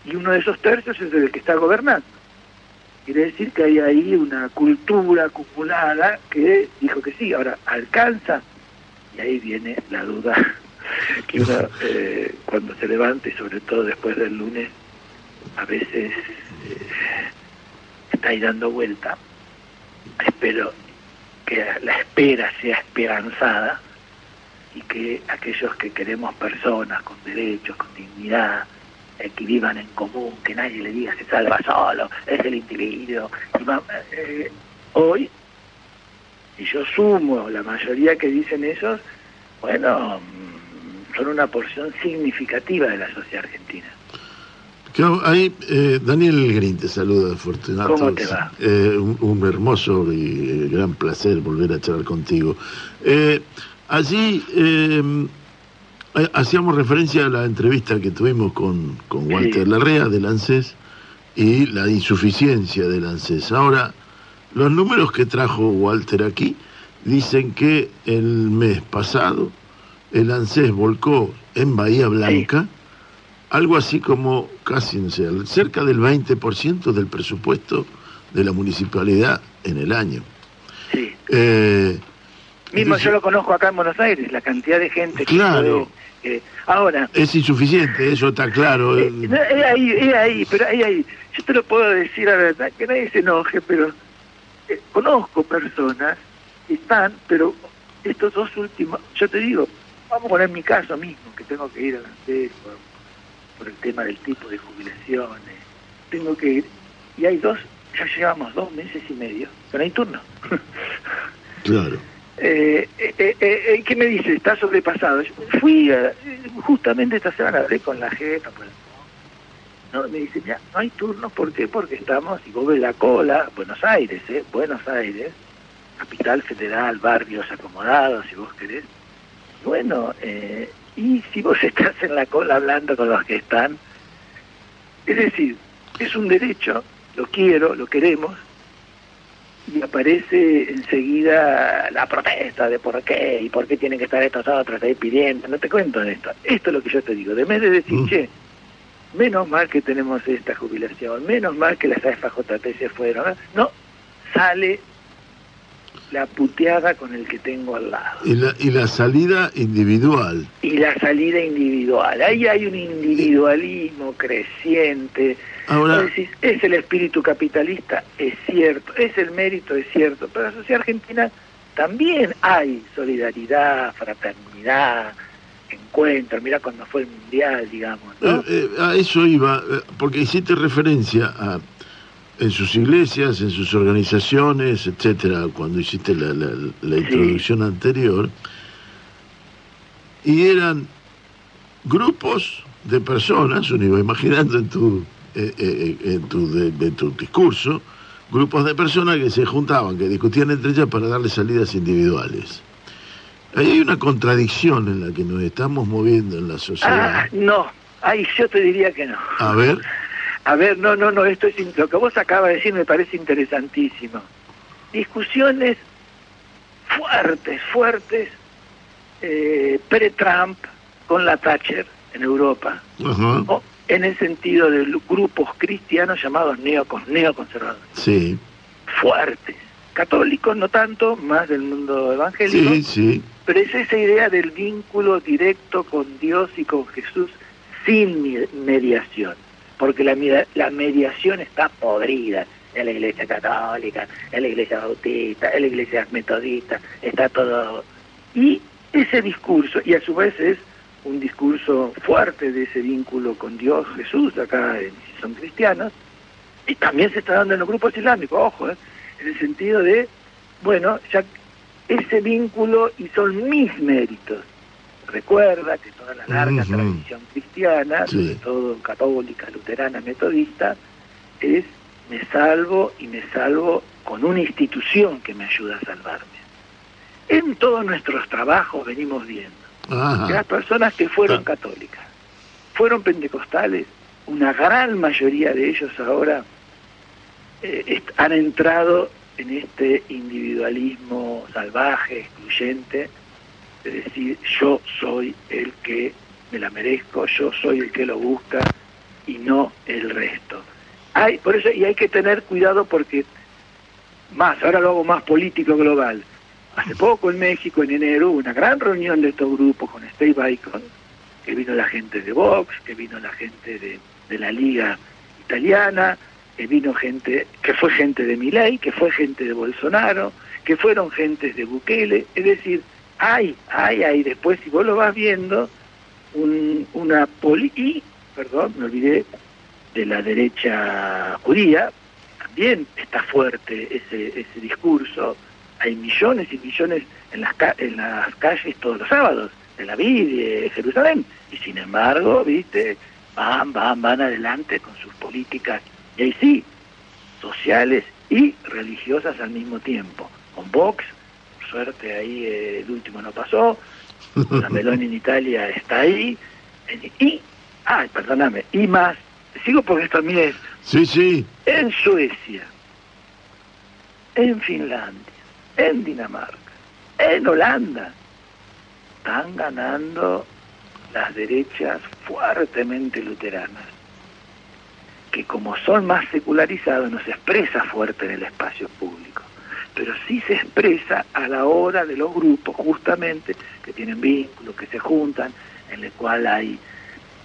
y uno de esos tercios es el que está gobernando. Quiere decir que hay ahí una cultura acumulada que dijo que sí, ahora alcanza, y ahí viene la duda que uno eh, cuando se levante, sobre todo después del lunes, a veces eh, está ahí dando vuelta. Espero que la espera sea esperanzada y que aquellos que queremos personas con derechos, con dignidad, eh, que vivan en común, que nadie le diga se salva solo, es el individuo. Y eh, hoy, y yo sumo la mayoría que dicen esos, bueno, son una porción significativa de la sociedad argentina. Ahí, eh, Daniel Green te saluda de Fortunato. ¿Cómo te va? Eh, un, un hermoso y eh, gran placer volver a charlar contigo. Eh, allí hacíamos referencia a la entrevista que tuvimos con, con Walter Sí. Larrea del ANSES y la insuficiencia del ANSES. Ahora, los números que trajo Walter aquí dicen que el mes pasado el ANSES volcó en Bahía Blanca algo así como casi, cerca del 20% del presupuesto de la municipalidad en el año. Sí. Eh, Mismo entonces, yo lo conozco acá en Buenos Aires, la cantidad de gente que Claro. puede, eh, ahora, Es insuficiente, eso está claro. eh, no, es ahí, es ahí, pero ahí, ahí. Yo te lo puedo decir a verdad, que nadie se enoje, pero eh, conozco personas que están, pero estos dos últimos, yo te digo, vamos a poner mi caso mismo, que tengo que ir a la por, por el tema del tipo de jubilaciones, tengo que ir, y hay dos, ya llevamos dos meses y medio, no hay turno. Claro. Eh, eh, eh, eh, ¿Qué me dice? Está sobrepasado. Yo fui, eh, justamente esta semana hablé con la jefa. pues, no, me dice, mira, no hay turnos, ¿por qué? Porque estamos, y vos ves la cola, Buenos Aires, ¿eh? Buenos Aires, capital federal, barrios acomodados, si vos querés. Bueno, eh, y si vos estás en la cola hablando con los que están, es decir, es un derecho, lo quiero, lo queremos, y aparece enseguida la protesta de por qué y por qué tienen que estar estos otros ahí pidiendo. No te cuento de esto. Esto es lo que yo te digo. De vez de decir, Mm. che, menos mal que tenemos esta jubilación, menos mal que las AFJP se fueron. No, sale la puteada con el que tengo al lado. Y la, y la salida individual. Y la salida individual. Ahí hay un individualismo creciente. Ahora, decís, es el espíritu capitalista, es cierto, es el mérito, es cierto, pero en la sociedad argentina también hay solidaridad, fraternidad, encuentro, mira cuando fue el mundial, digamos, ¿no? eh, eh, a eso iba, eh, porque hiciste referencia a en sus iglesias, en sus organizaciones, etcétera, cuando hiciste la, la- la Sí. introducción anterior, y eran grupos de personas, imaginando en tu, eh, eh, en tu, de, de tu discurso, grupos de personas que se juntaban, que discutían entre ellas para darle salidas individuales. Ahí hay una contradicción en la que nos estamos moviendo en la sociedad. Ah, no, ahí yo te diría que no. A ver, A ver, no, no, no, esto es lo que vos acabas de decir me parece interesantísimo. Discusiones fuertes, fuertes, eh, pre-Trump con la Thatcher en Europa, o en el sentido de grupos cristianos llamados neocon- neoconservadores, sí, fuertes. Católicos no tanto, más del mundo evangélico, sí, sí, pero es esa idea del vínculo directo con Dios y con Jesús sin mediación, porque la, la mediación está podrida en la iglesia católica, en la iglesia bautista, en la iglesia metodista, está todo... Y ese discurso, y a su vez es un discurso fuerte de ese vínculo con Dios, Jesús, acá si son cristianos, y también se está dando en los grupos islámicos, ojo, ¿eh? en el sentido de, bueno, ya ese vínculo y son mis méritos. Recuerda que toda la larga Ujú. tradición cristiana, Sí. sobre todo católica, luterana, metodista, es me salvo y me salvo con una institución que me ayuda a salvarme. En todos nuestros trabajos venimos viendo que ajá, las personas que fueron Ah. católicas, fueron pentecostales, una gran mayoría de ellos ahora eh, han entrado en este individualismo salvaje, excluyente, de decir yo soy el que me la merezco, yo soy el que lo busca y no el resto. Hay, por eso, y hay que tener cuidado porque más, ahora lo hago más político global. Hace poco en México, en enero, hubo una gran reunión de estos grupos con Steve Bacon, que vino la gente de Vox, que vino la gente de, de la Liga Italiana, que vino gente, que fue gente de Milei, que fue gente de Bolsonaro, que fueron gentes de Bukele, es decir, hay, hay, hay, después si vos lo vas viendo, un- una poli y perdón, me olvidé de la derecha judía, también está fuerte ese, ese discurso, hay millones y millones en las, en las calles todos los sábados, de la vida de Jerusalén, y sin embargo, viste, van, van, van adelante con sus políticas, y ahí sí, sociales y religiosas al mismo tiempo. Con Vox, por suerte ahí eh, el último no pasó, la Meloni en Italia está ahí, y, ay, perdóname, y más, sigo porque esto a mí es... Sí, sí. En Suecia, en Finlandia, en Dinamarca, en Holanda, están ganando las derechas fuertemente luteranas, que como son más secularizados no se expresa fuerte en el espacio público, pero sí se expresa a la hora de los grupos justamente que tienen vínculos, que se juntan, en el cual hay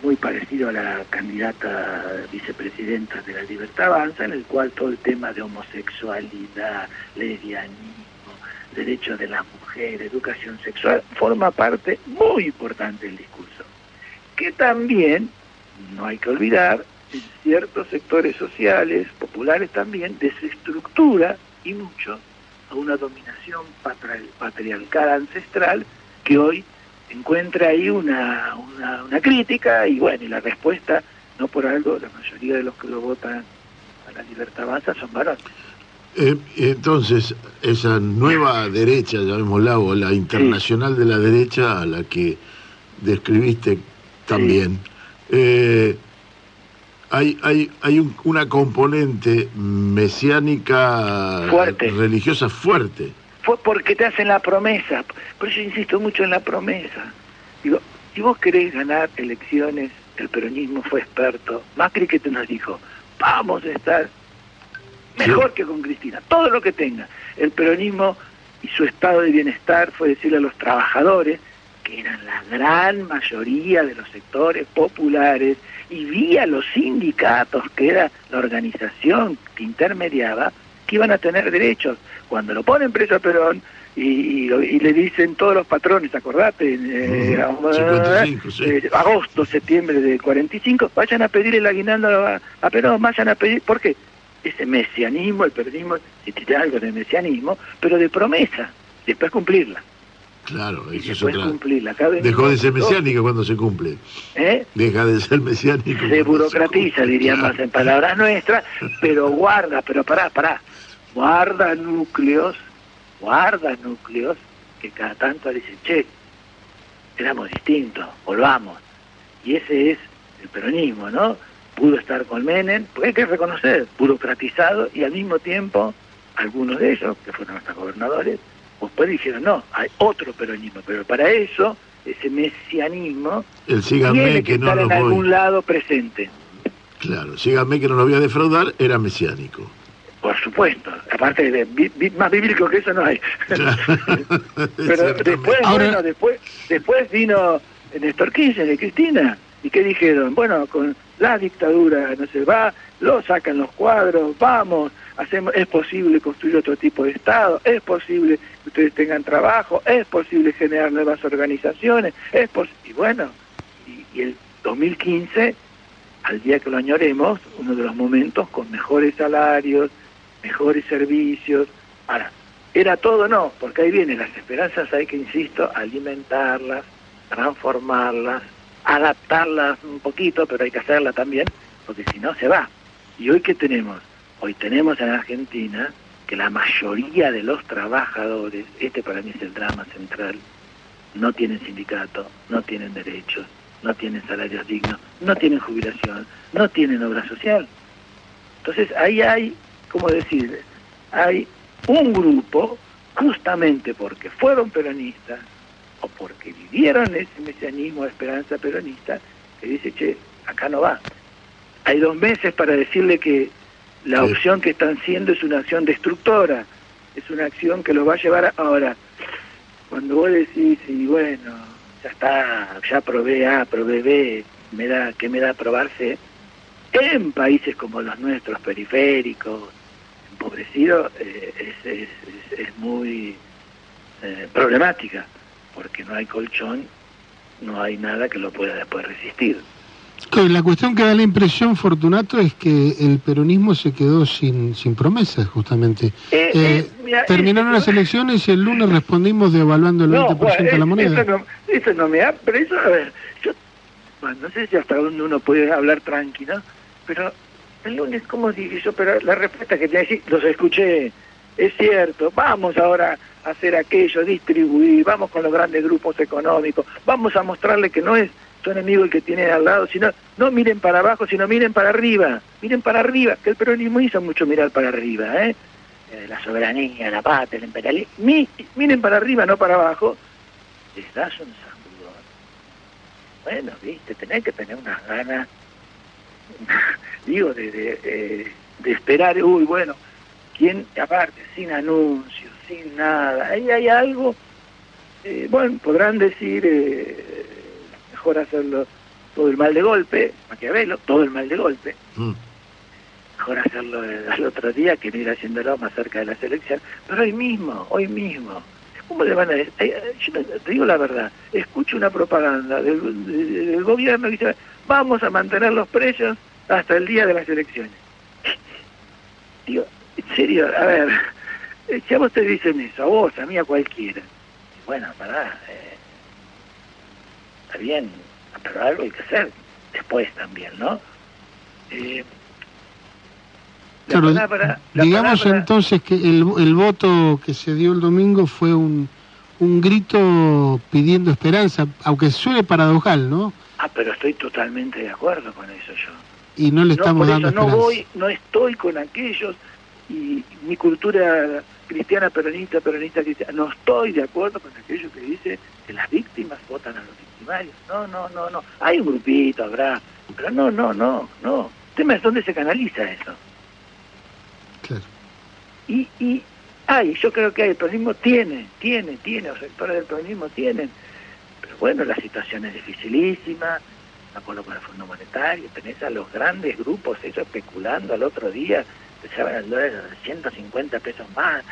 muy parecido a la candidata vicepresidenta de la Libertad Avanza, en el cual todo el tema de homosexualidad, lesbianismo, derechos de la mujer, educación sexual, forma parte muy importante del discurso. Que también, no hay que olvidar, en ciertos sectores sociales, populares también, desestructura y mucho a una dominación patriarcal ancestral que hoy encuentra ahí una, una, crítica y bueno, y la respuesta, no por algo, la mayoría de los que lo votan a la libertad avanza son varones. Eh, entonces, esa nueva derecha, llamémosla, o la internacional de la derecha a la que describiste también, eh, hay, hay, hay una componente mesiánica religiosa fuerte. Fue porque te hacen la promesa, por eso insisto mucho en la promesa. Digo, si vos querés ganar elecciones, el peronismo fue experto. Macri que te nos dijo, vamos a estar mejor que con Cristina, todo lo que tenga. El peronismo y su estado de bienestar fue decirle a los trabajadores, que eran la gran mayoría de los sectores populares, y vía los sindicatos, que era la organización que intermediaba, que iban a tener derechos. Cuando lo ponen preso a Perón, y, le dicen todos los patrones, acordate, eh, eh, agosto, septiembre del 45, vayan a pedir el aguinaldo a, a Perón, vayan a pedir, ¿por qué? ese mesianismo, el periodismo, si tiene algo de mesianismo, pero de promesa, después cumplirla. Claro, eso es otra... cumplirla. Dejó de ser mesiánico cuando se cumple. ¿Eh? Deja de ser mesiánico. Se burocratiza, diríamos en palabras nuestras, pero guarda, pero pará, pará. Guarda núcleos, guarda núcleos que cada tanto dicen, che, éramos distintos, volvamos. Y ese es el peronismo, ¿no? pudo estar con Menem, pues hay que reconocer, burocratizado y al mismo tiempo, algunos de ellos, que fueron hasta gobernadores, después dijeron, no, hay otro peronismo, pero para eso, ese mesianismo, el tiene que, estar en algún lado presente. Claro, síganme que no lo voy a defraudar, era mesiánico. Por supuesto, aparte de más bíblico que eso no hay. pero después, bueno, después, después vino Néstor Kirchner de Cristina, ¿y qué dijeron? Bueno, con la dictadura no se va, lo sacan los cuadros, vamos, hacemos, es posible construir otro tipo de Estado, es posible que ustedes tengan trabajo, es posible generar nuevas organizaciones, es y bueno, y, el 2015, al día que lo añoremos, uno de los momentos con mejores salarios, mejores servicios, ahora, era todo no, porque ahí vienen las esperanzas, hay que, insisto, alimentarlas, transformarlas, adaptarlas un poquito, pero hay que hacerla también, porque si no se va. ¿Y hoy qué tenemos? Hoy tenemos en Argentina que la mayoría de los trabajadores, este para mí es el drama central, no tienen sindicato, no tienen derechos, no tienen salarios dignos, no tienen jubilación, no tienen obra social. Entonces ahí hay, como decir, hay un grupo, justamente porque fueron peronistas, o porque vivieron ese mesianismo esperanza peronista, que dice, che, acá no va. Hay dos meses para decirle que la opción que están siendo es una acción destructora, es una acción que los va a llevar a... Ahora, cuando vos decís, y bueno, ya está, ya probé A, probé B, me da, ¿qué me da probarse? En países como los nuestros, periféricos, empobrecidos, eh, es, es, muy eh, problemática porque no hay colchón, no hay nada que lo pueda después resistir. La cuestión que da la impresión, Fortunato, es que el peronismo se quedó sin, sin promesas, justamente. Eh, eh, mira, terminaron eh, las elecciones y el lunes respondimos devaluando el 20% de la moneda. Eso no, eso no me da, pero eso, a ver, yo bueno, no sé si hasta dónde uno puede hablar tranquilo, pero el lunes, ¿cómo dije yo? Pero la respuesta que te decir, los escuché, es cierto, vamos ahora a hacer aquello, distribuir, vamos con los grandes grupos económicos, vamos a mostrarle que no es su enemigo el que tiene al lado, sino no miren para abajo, sino miren para arriba, miren para arriba, que el peronismo hizo mucho mirar para arriba, ¿eh? la soberanía, la patria, el imperialismo, miren para arriba, no para abajo, les das un sacudón. Bueno, viste, tenés que tener unas ganas, digo, de, de, eh, de esperar, uy, bueno, ¿quién, aparte, sin anuncios, sin nada, ahí hay algo, eh, bueno, podrán decir... Eh, mejor hacerlo todo el mal de golpe, Maquiavelo, todo el mal de golpe. Mm. Mejor hacerlo el, otro día que ir haciéndolo más cerca de la selección. Pero hoy mismo, hoy mismo. ¿Cómo le van a decir? Yo te digo la verdad, escucho una propaganda del, gobierno que dice, vamos a mantener los precios hasta el día de las elecciones. Digo, en serio, a ver, si a vos te dicen eso, a vos, a mí, a cualquiera, bueno, pará, eh, está bien, pero algo hay que hacer después también, ¿no? Eh, digamos entonces que el, el voto que se dio el domingo fue un, un grito pidiendo esperanza, aunque suene paradojal, ¿no? Ah, pero estoy totalmente de acuerdo con eso yo. Y no le estamos no, dando esperanza. No voy, no estoy con aquellos y mi cultura cristiana peronista, peronista cristiana, no estoy de acuerdo con aquellos que dice que las víctimas votan a los no, no, no, no. Hay un grupito, habrá. Pero no, no, no, no. El tema es dónde se canaliza eso. Claro. Y, y hay, yo creo que hay, el peronismo tiene, tiene, tiene, los sectores del peronismo tienen. Pero bueno, la situación es dificilísima, acuerdo con el Fondo Monetario, tenés a los grandes grupos, ellos especulando al otro día, saben el dólar de 150 pesos más,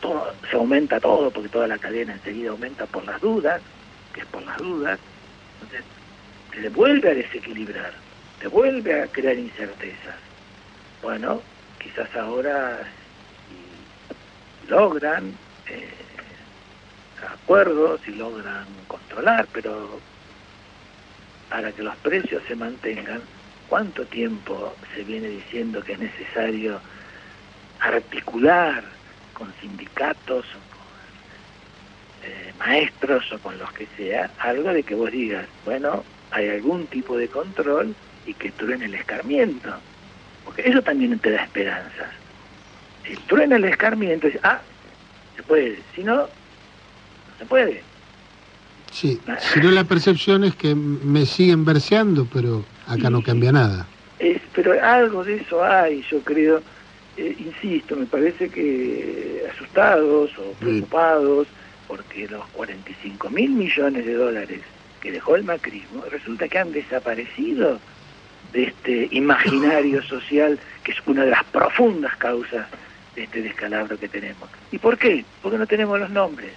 todo, se aumenta todo porque toda la cadena enseguida aumenta por las dudas que es por las dudas, entonces te vuelve a desequilibrar, te vuelve a crear incertezas. Bueno, quizás ahora logran eh, acuerdos y logran controlar, pero para que los precios se mantengan, ¿cuánto tiempo se viene diciendo que es necesario articular con sindicatos maestros o con los que sea, algo de que vos digas, bueno, hay algún tipo de control y que truene el escarmiento. Porque eso también te da esperanzas. Si truena el escarmiento, ah, se puede. Si no, no se puede. Sí, si no la percepción es que me siguen verseando, pero acá no cambia nada. Es, pero algo de eso hay, yo creo. Eh, insisto, me parece que asustados o preocupados porque los 45 mil millones de dólares que dejó el macrismo resulta que han desaparecido de este imaginario social que es una de las profundas causas de este descalabro que tenemos. ¿Y por qué? Porque no tenemos los nombres.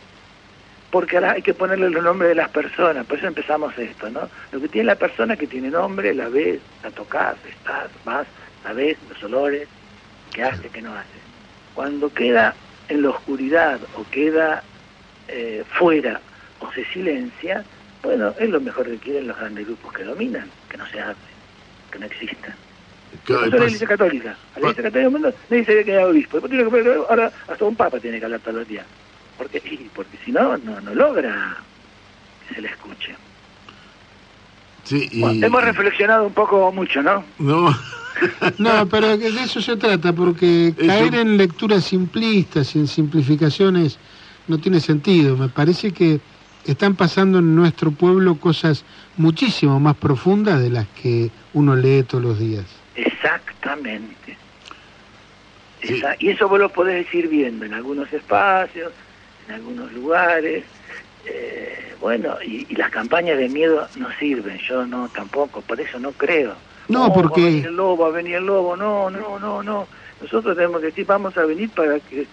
Porque ahora hay que ponerle los nombres de las personas, por eso empezamos esto, ¿no? Lo que tiene la persona que tiene nombre, la ves, la tocas, estás, vas, la ves, los olores, qué hace, qué no hace. Cuando queda en la oscuridad o queda eh, fuera o se silencia, bueno, es lo mejor que quieren los grandes grupos que dominan, que no se hable, que no existan. Eso es la Iglesia Católica. la Iglesia Católica del mundo nadie se había quedado obispo. ahora hasta un papa tiene que hablar todos los días. Porque, porque si no, no, no logra que se le escuche. Sí, hemos reflexionado un poco mucho, ¿no? No. no, pero de eso se trata, porque caer en lecturas simplistas, en simplificaciones no tiene sentido. Me parece que están pasando en nuestro pueblo cosas muchísimo más profundas de las que uno lee todos los días. Exactamente. y eso vos lo podés ir viendo en algunos espacios, en algunos lugares. Eh, bueno, y, las campañas de miedo no sirven, yo no tampoco, por eso no creo. No, porque... Va a venir el lobo, va a venir el lobo, no, no, no, no. Nosotros tenemos que decir, vamos a venir para que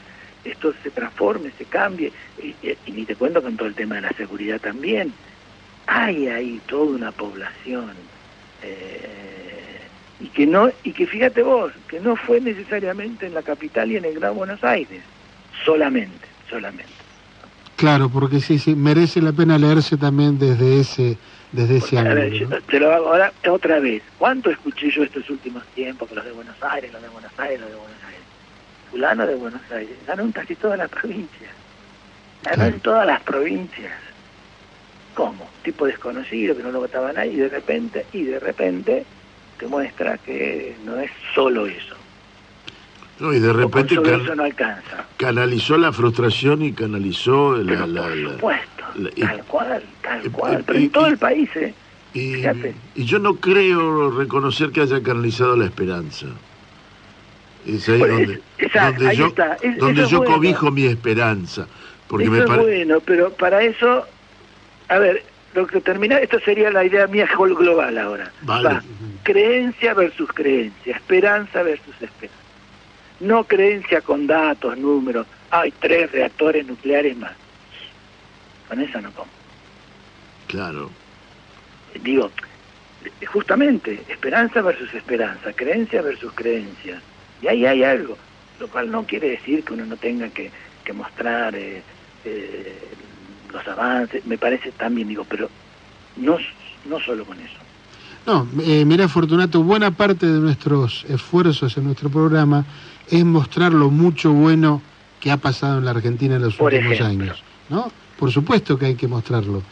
esto se transforme, se cambie, y, ni te cuento con todo el tema de la seguridad también. Hay ahí toda una población Eh, y que no y que fíjate vos que no fue necesariamente en la capital y en el Gran Buenos Aires solamente solamente Claro, porque sí, sí, merece la pena leerse también desde ese, desde ese A ver, ángulo. yo ¿no? te lo hago ahora otra vez. ¿Cuánto escuché yo estos últimos tiempos que los de Buenos Aires, los de Buenos Aires, los de Buenos Aires? De Buenos Aires, ganó en casi todas las provincias. Ganó en todas las provincias. ¿Cómo? Tipo desconocido que no lo votaba nadie y de repente, y de repente te muestra que no es solo eso. No, y de repente can- eso no alcanza. canalizó la frustración y canalizó la... Pero la- por la- supuesto, la- y- tal cual, tal y- cual. Pero y- en todo el país, ¿eh? y yo no creo reconocer que haya canalizado la esperanza. Es ahí donde, esa- donde ahí yo, está. Es- donde eso es yo bueno. cobijo mi esperanza. Porque Eso me es parece... bueno, pero para eso, a ver, lo que termina, esto sería la idea mía global ahora. Vale. Va, creencia versus creencia, esperanza versus esperanza. No creencia con datos, números, hay tres reactores nucleares más. Con eso no como. Claro. Digo, justamente, esperanza versus esperanza, creencia versus creencia. Y ahí hay algo, lo cual no quiere decir que uno no tenga que, que mostrar eh, eh, los avances, me parece también, digo, pero no, no solo con eso. No, eh, mira, Fortunato, buena parte de nuestros esfuerzos en nuestro programa es mostrar lo mucho bueno que ha pasado en la Argentina en los Por últimos ejemplo. años, ¿no? Por supuesto que hay que mostrarlo,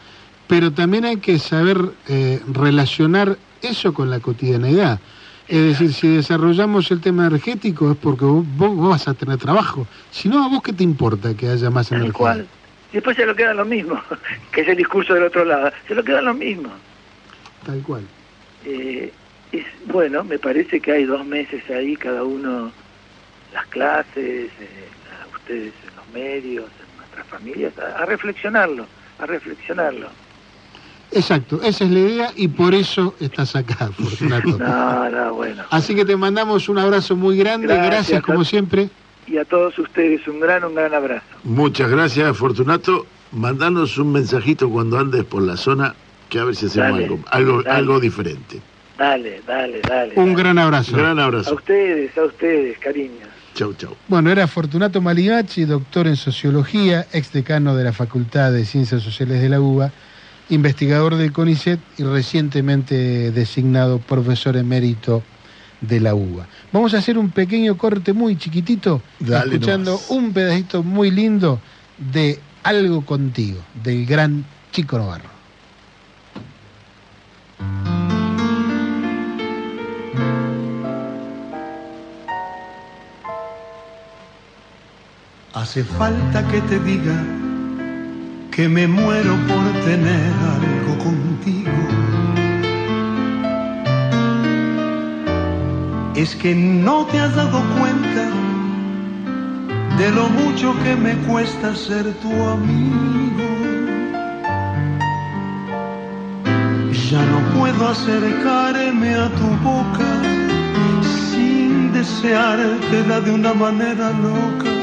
pero también hay que saber eh, relacionar eso con la cotidianeidad. Es decir, si desarrollamos el tema energético es porque vos, vos vas a tener trabajo. Si no, ¿a vos qué te importa que haya más Tal energía? cual. Y después se lo queda lo mismo, que es el discurso del otro lado, se lo queda lo mismo. Tal cual. Eh, es bueno, me parece que hay dos meses ahí, cada uno, las clases, eh, ustedes en los medios, en nuestras familias, a, a reflexionarlo, a reflexionarlo. Exacto, esa es la idea y por eso estás acá, Fortunato. No, no, bueno. Así que te mandamos un abrazo muy grande, gracias, Gracias, como a- siempre. Y a todos ustedes un gran, un gran abrazo. Muchas gracias, Fortunato. Mandanos un mensajito cuando andes por la zona, que a ver si hacemos Dale, algo, algo, dale. algo diferente. Dale, dale, dale. Un dale. gran abrazo. Gran A abrazo. ustedes, a ustedes, cariño. Chau, chau. Bueno, era Fortunato Maligachi, doctor en sociología, ex decano de la Facultad de Ciencias Sociales de la UBA, investigador del CONICET y recientemente designado profesor emérito de la UBA. Vamos a hacer un pequeño corte muy chiquitito, Dale escuchando nomás. un pedacito muy lindo de Algo contigo, del gran Chico Novarro. Hace falta que te diga que me muero por tener algo contigo. Es que no te has dado cuenta de lo mucho que me cuesta ser tu amigo. Ya no puedo acercarme a tu boca sin deseártela de una manera loca.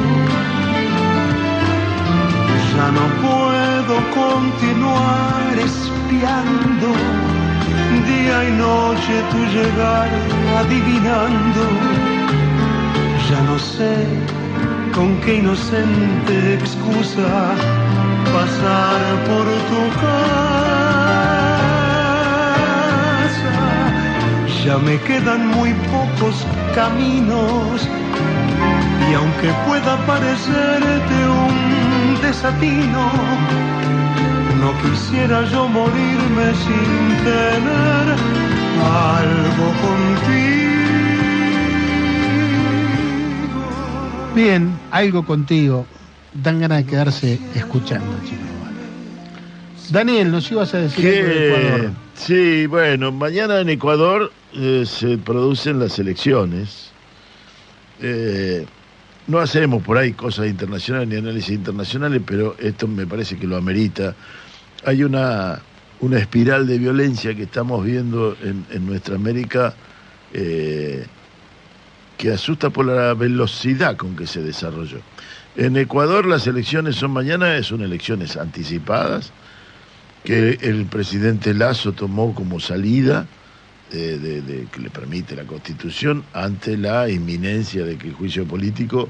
Ya no puedo continuar espiando día y noche tu llegar adivinando. Ya no sé con qué inocente excusa pasar por tu casa. Ya me quedan muy pocos caminos y aunque pueda parecerte un desatino, no quisiera yo morirme sin tener algo contigo. Bien, algo contigo. Dan ganas de quedarse escuchando, Chico Novarro. Daniel, nos ibas a decir de Que, Ecuador. sí, bueno, mañana en Ecuador eh, se producen las elecciones. Eh, no hacemos por ahí cosas internacionales ni análisis internacionales, pero esto me parece que lo amerita. Hay una, una espiral de violencia que estamos viendo en, en nuestra América eh, que asusta por la velocidad con que se desarrolló. En Ecuador las elecciones son mañana, son elecciones anticipadas que el presidente Lazo tomó como salida eh, de, de- que le permite la Constitución ante la inminencia de que el juicio político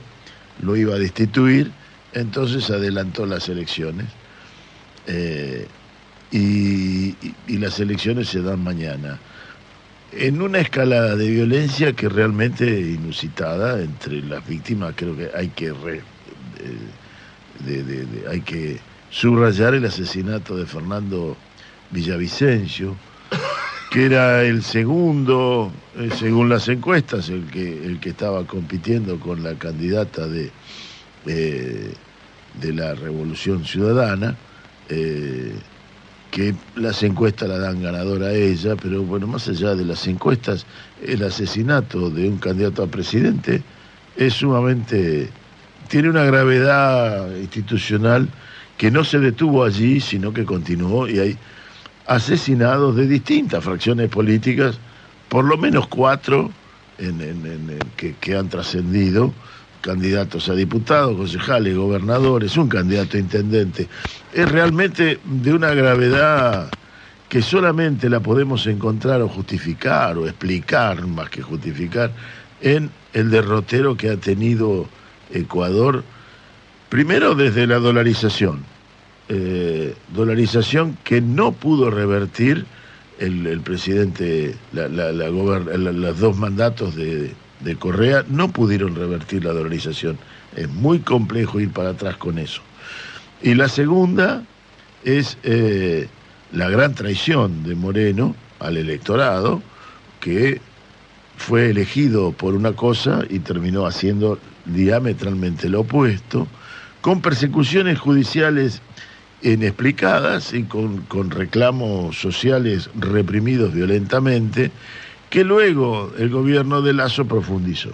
lo iba a destituir, entonces adelantó las elecciones eh, y, las elecciones se dan mañana. En una escalada de violencia que realmente inusitada entre las víctimas, creo que hay que re- eh, de- de- de- hay que subrayar el asesinato de Fernando Villavicencio, que era el segundo, eh, según las encuestas, el que, el que estaba compitiendo con la candidata de, eh, de la Revolución Ciudadana, eh, que las encuestas la dan ganadora a ella, pero bueno, más allá de las encuestas, el asesinato de un candidato a presidente es sumamente, tiene una gravedad institucional que no se detuvo allí, sino que continuó y hay asesinados de distintas fracciones políticas, por lo menos cuatro que, que han trascendido, candidatos a diputados, concejales, gobernadores, un candidato a intendente. Es realmente de una gravedad que solamente la podemos encontrar o justificar o explicar, más que justificar, en el derrotero que ha tenido Ecuador, primero desde la dolarización, eh, dolarización que no pudo revertir el, presidente, la, los dos mandatos de, de Correa, no pudieron revertir la dolarización. Es muy complejo ir para atrás con eso. Y la segunda es eh, la gran traición de Moreno al electorado, que fue elegido por una cosa y terminó haciendo diametralmente lo opuesto, con persecuciones judiciales inexplicadas y con, con reclamos sociales reprimidos violentamente, que luego el gobierno de Lazo profundizó.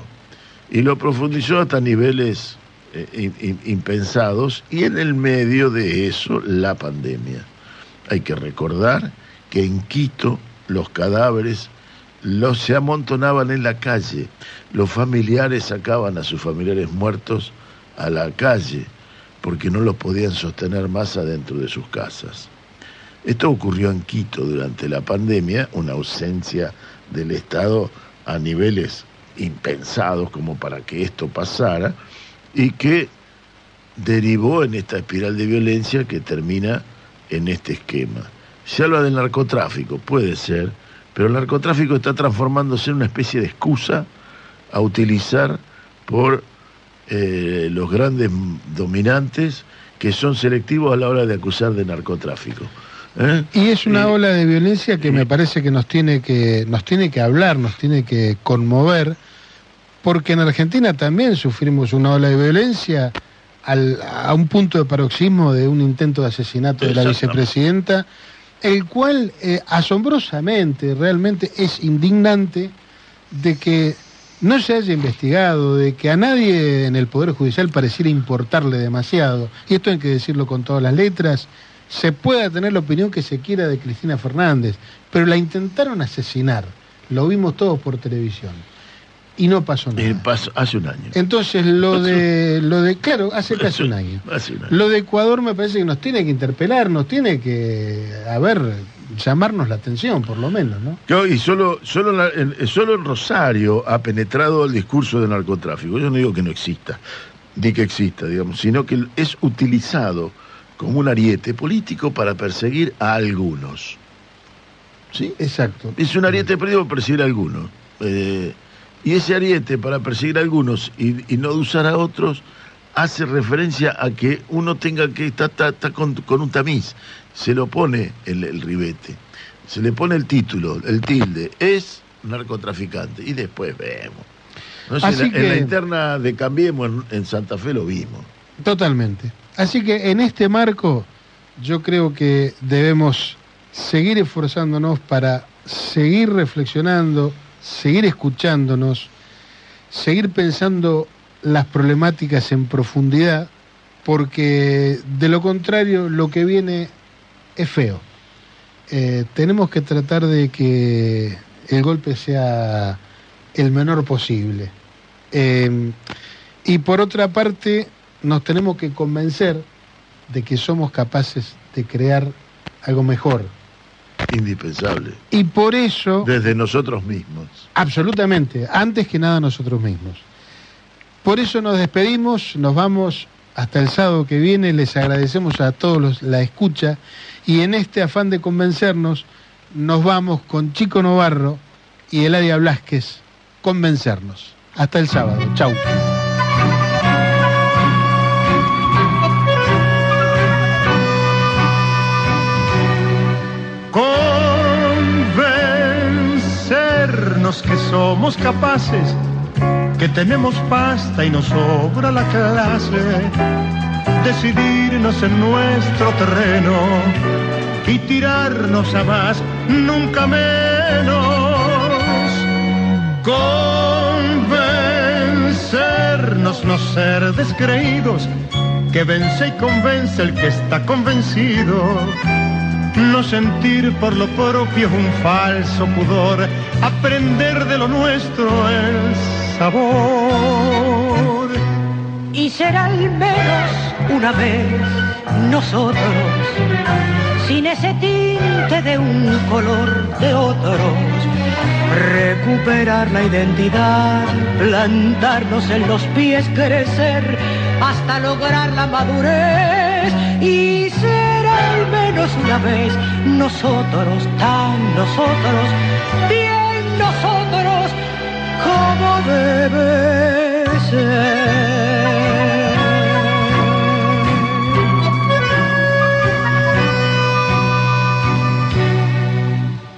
Y lo profundizó hasta niveles eh, impensados y en el medio de eso la pandemia. Hay que recordar que en Quito los cadáveres los se amontonaban en la calle, los familiares sacaban a sus familiares muertos a la calle porque no los podían sostener más adentro de sus casas. Esto ocurrió en Quito durante la pandemia, una ausencia del Estado a niveles impensados como para que esto pasara y que derivó en esta espiral de violencia que termina en este esquema. Se habla del narcotráfico, puede ser, pero el narcotráfico está transformándose en una especie de excusa a utilizar por eh, los grandes dominantes que son selectivos a la hora de acusar de narcotráfico. ¿eh? Y es una Eh, ola de violencia que me parece que nos tiene que nos tiene que hablar, nos tiene que conmover, porque en Argentina también sufrimos una ola de violencia al- a un punto de paroxismo de un intento de asesinato de la vicepresidenta, el cual eh, asombrosamente, realmente es indignante de que no se haya investigado, de que a nadie en el Poder Judicial pareciera importarle demasiado, y esto hay que decirlo con todas las letras, se pueda tener la opinión que se quiera de Cristina Fernández, pero la intentaron asesinar, lo vimos todos por televisión, y no pasó Eh, nada. pasó- hace un año. Entonces lo de, lo de, claro, hace casi un año. Hace un año. Lo de Ecuador me parece que nos tiene que interpelar, nos tiene que, a ver, llamarnos la atención, por lo menos, ¿no? Yo, y solo, solo, en la- en, solo en Rosario ha penetrado el discurso del narcotráfico. Yo no digo que no exista, ni que exista, digamos, sino que es utilizado como un ariete político para perseguir a algunos. ¿Sí? Exacto. Es un ariete político para perseguir a algunos. Eh, y ese ariete para perseguir a algunos y, y no usar a otros hace referencia a que uno tenga que estar con, con un tamiz. Se lo pone el, el ribete, se le pone el título, el tilde, es narcotraficante. Y después vemos. No sé, Así en, la- en la que- interna de Cambiemos en, en Santa Fe lo vimos. Totalmente. Así que en este marco yo creo que debemos seguir esforzándonos para seguir reflexionando, seguir escuchándonos, seguir pensando las problemáticas en profundidad, porque de lo contrario lo que viene es feo. Eh, tenemos que tratar de que el golpe sea el menor posible. Eh, y por otra parte, nos tenemos que convencer de que somos capaces de crear algo mejor. Indispensable. Y por eso... Desde nosotros mismos. Absolutamente, antes que nada nosotros mismos. Por eso nos despedimos, nos vamos hasta el sábado que viene, les agradecemos a todos los, la escucha y en este afán de convencernos nos vamos con Chico Novarro y Eladia Blasquez, convencernos. Hasta el sábado, chau. Convencernos que somos capaces, que tenemos pasta y nos sobra la clase, decidirnos en nuestro terreno y tirarnos a más, nunca menos. Convencernos, no ser descreídos, que vence y convence el que está convencido. No sentir por lo propio un falso pudor, aprender de lo nuestro el sabor. Y será al menos una vez nosotros sin ese tinte de un color de otros. Recuperar la identidad, plantarnos en los pies, crecer hasta lograr la madurez y ser al menos una vez nosotros, tan nosotros, bien nosotros como debe ser.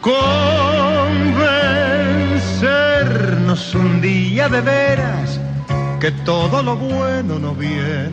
Convencernos un día de veras que todo lo bueno no viene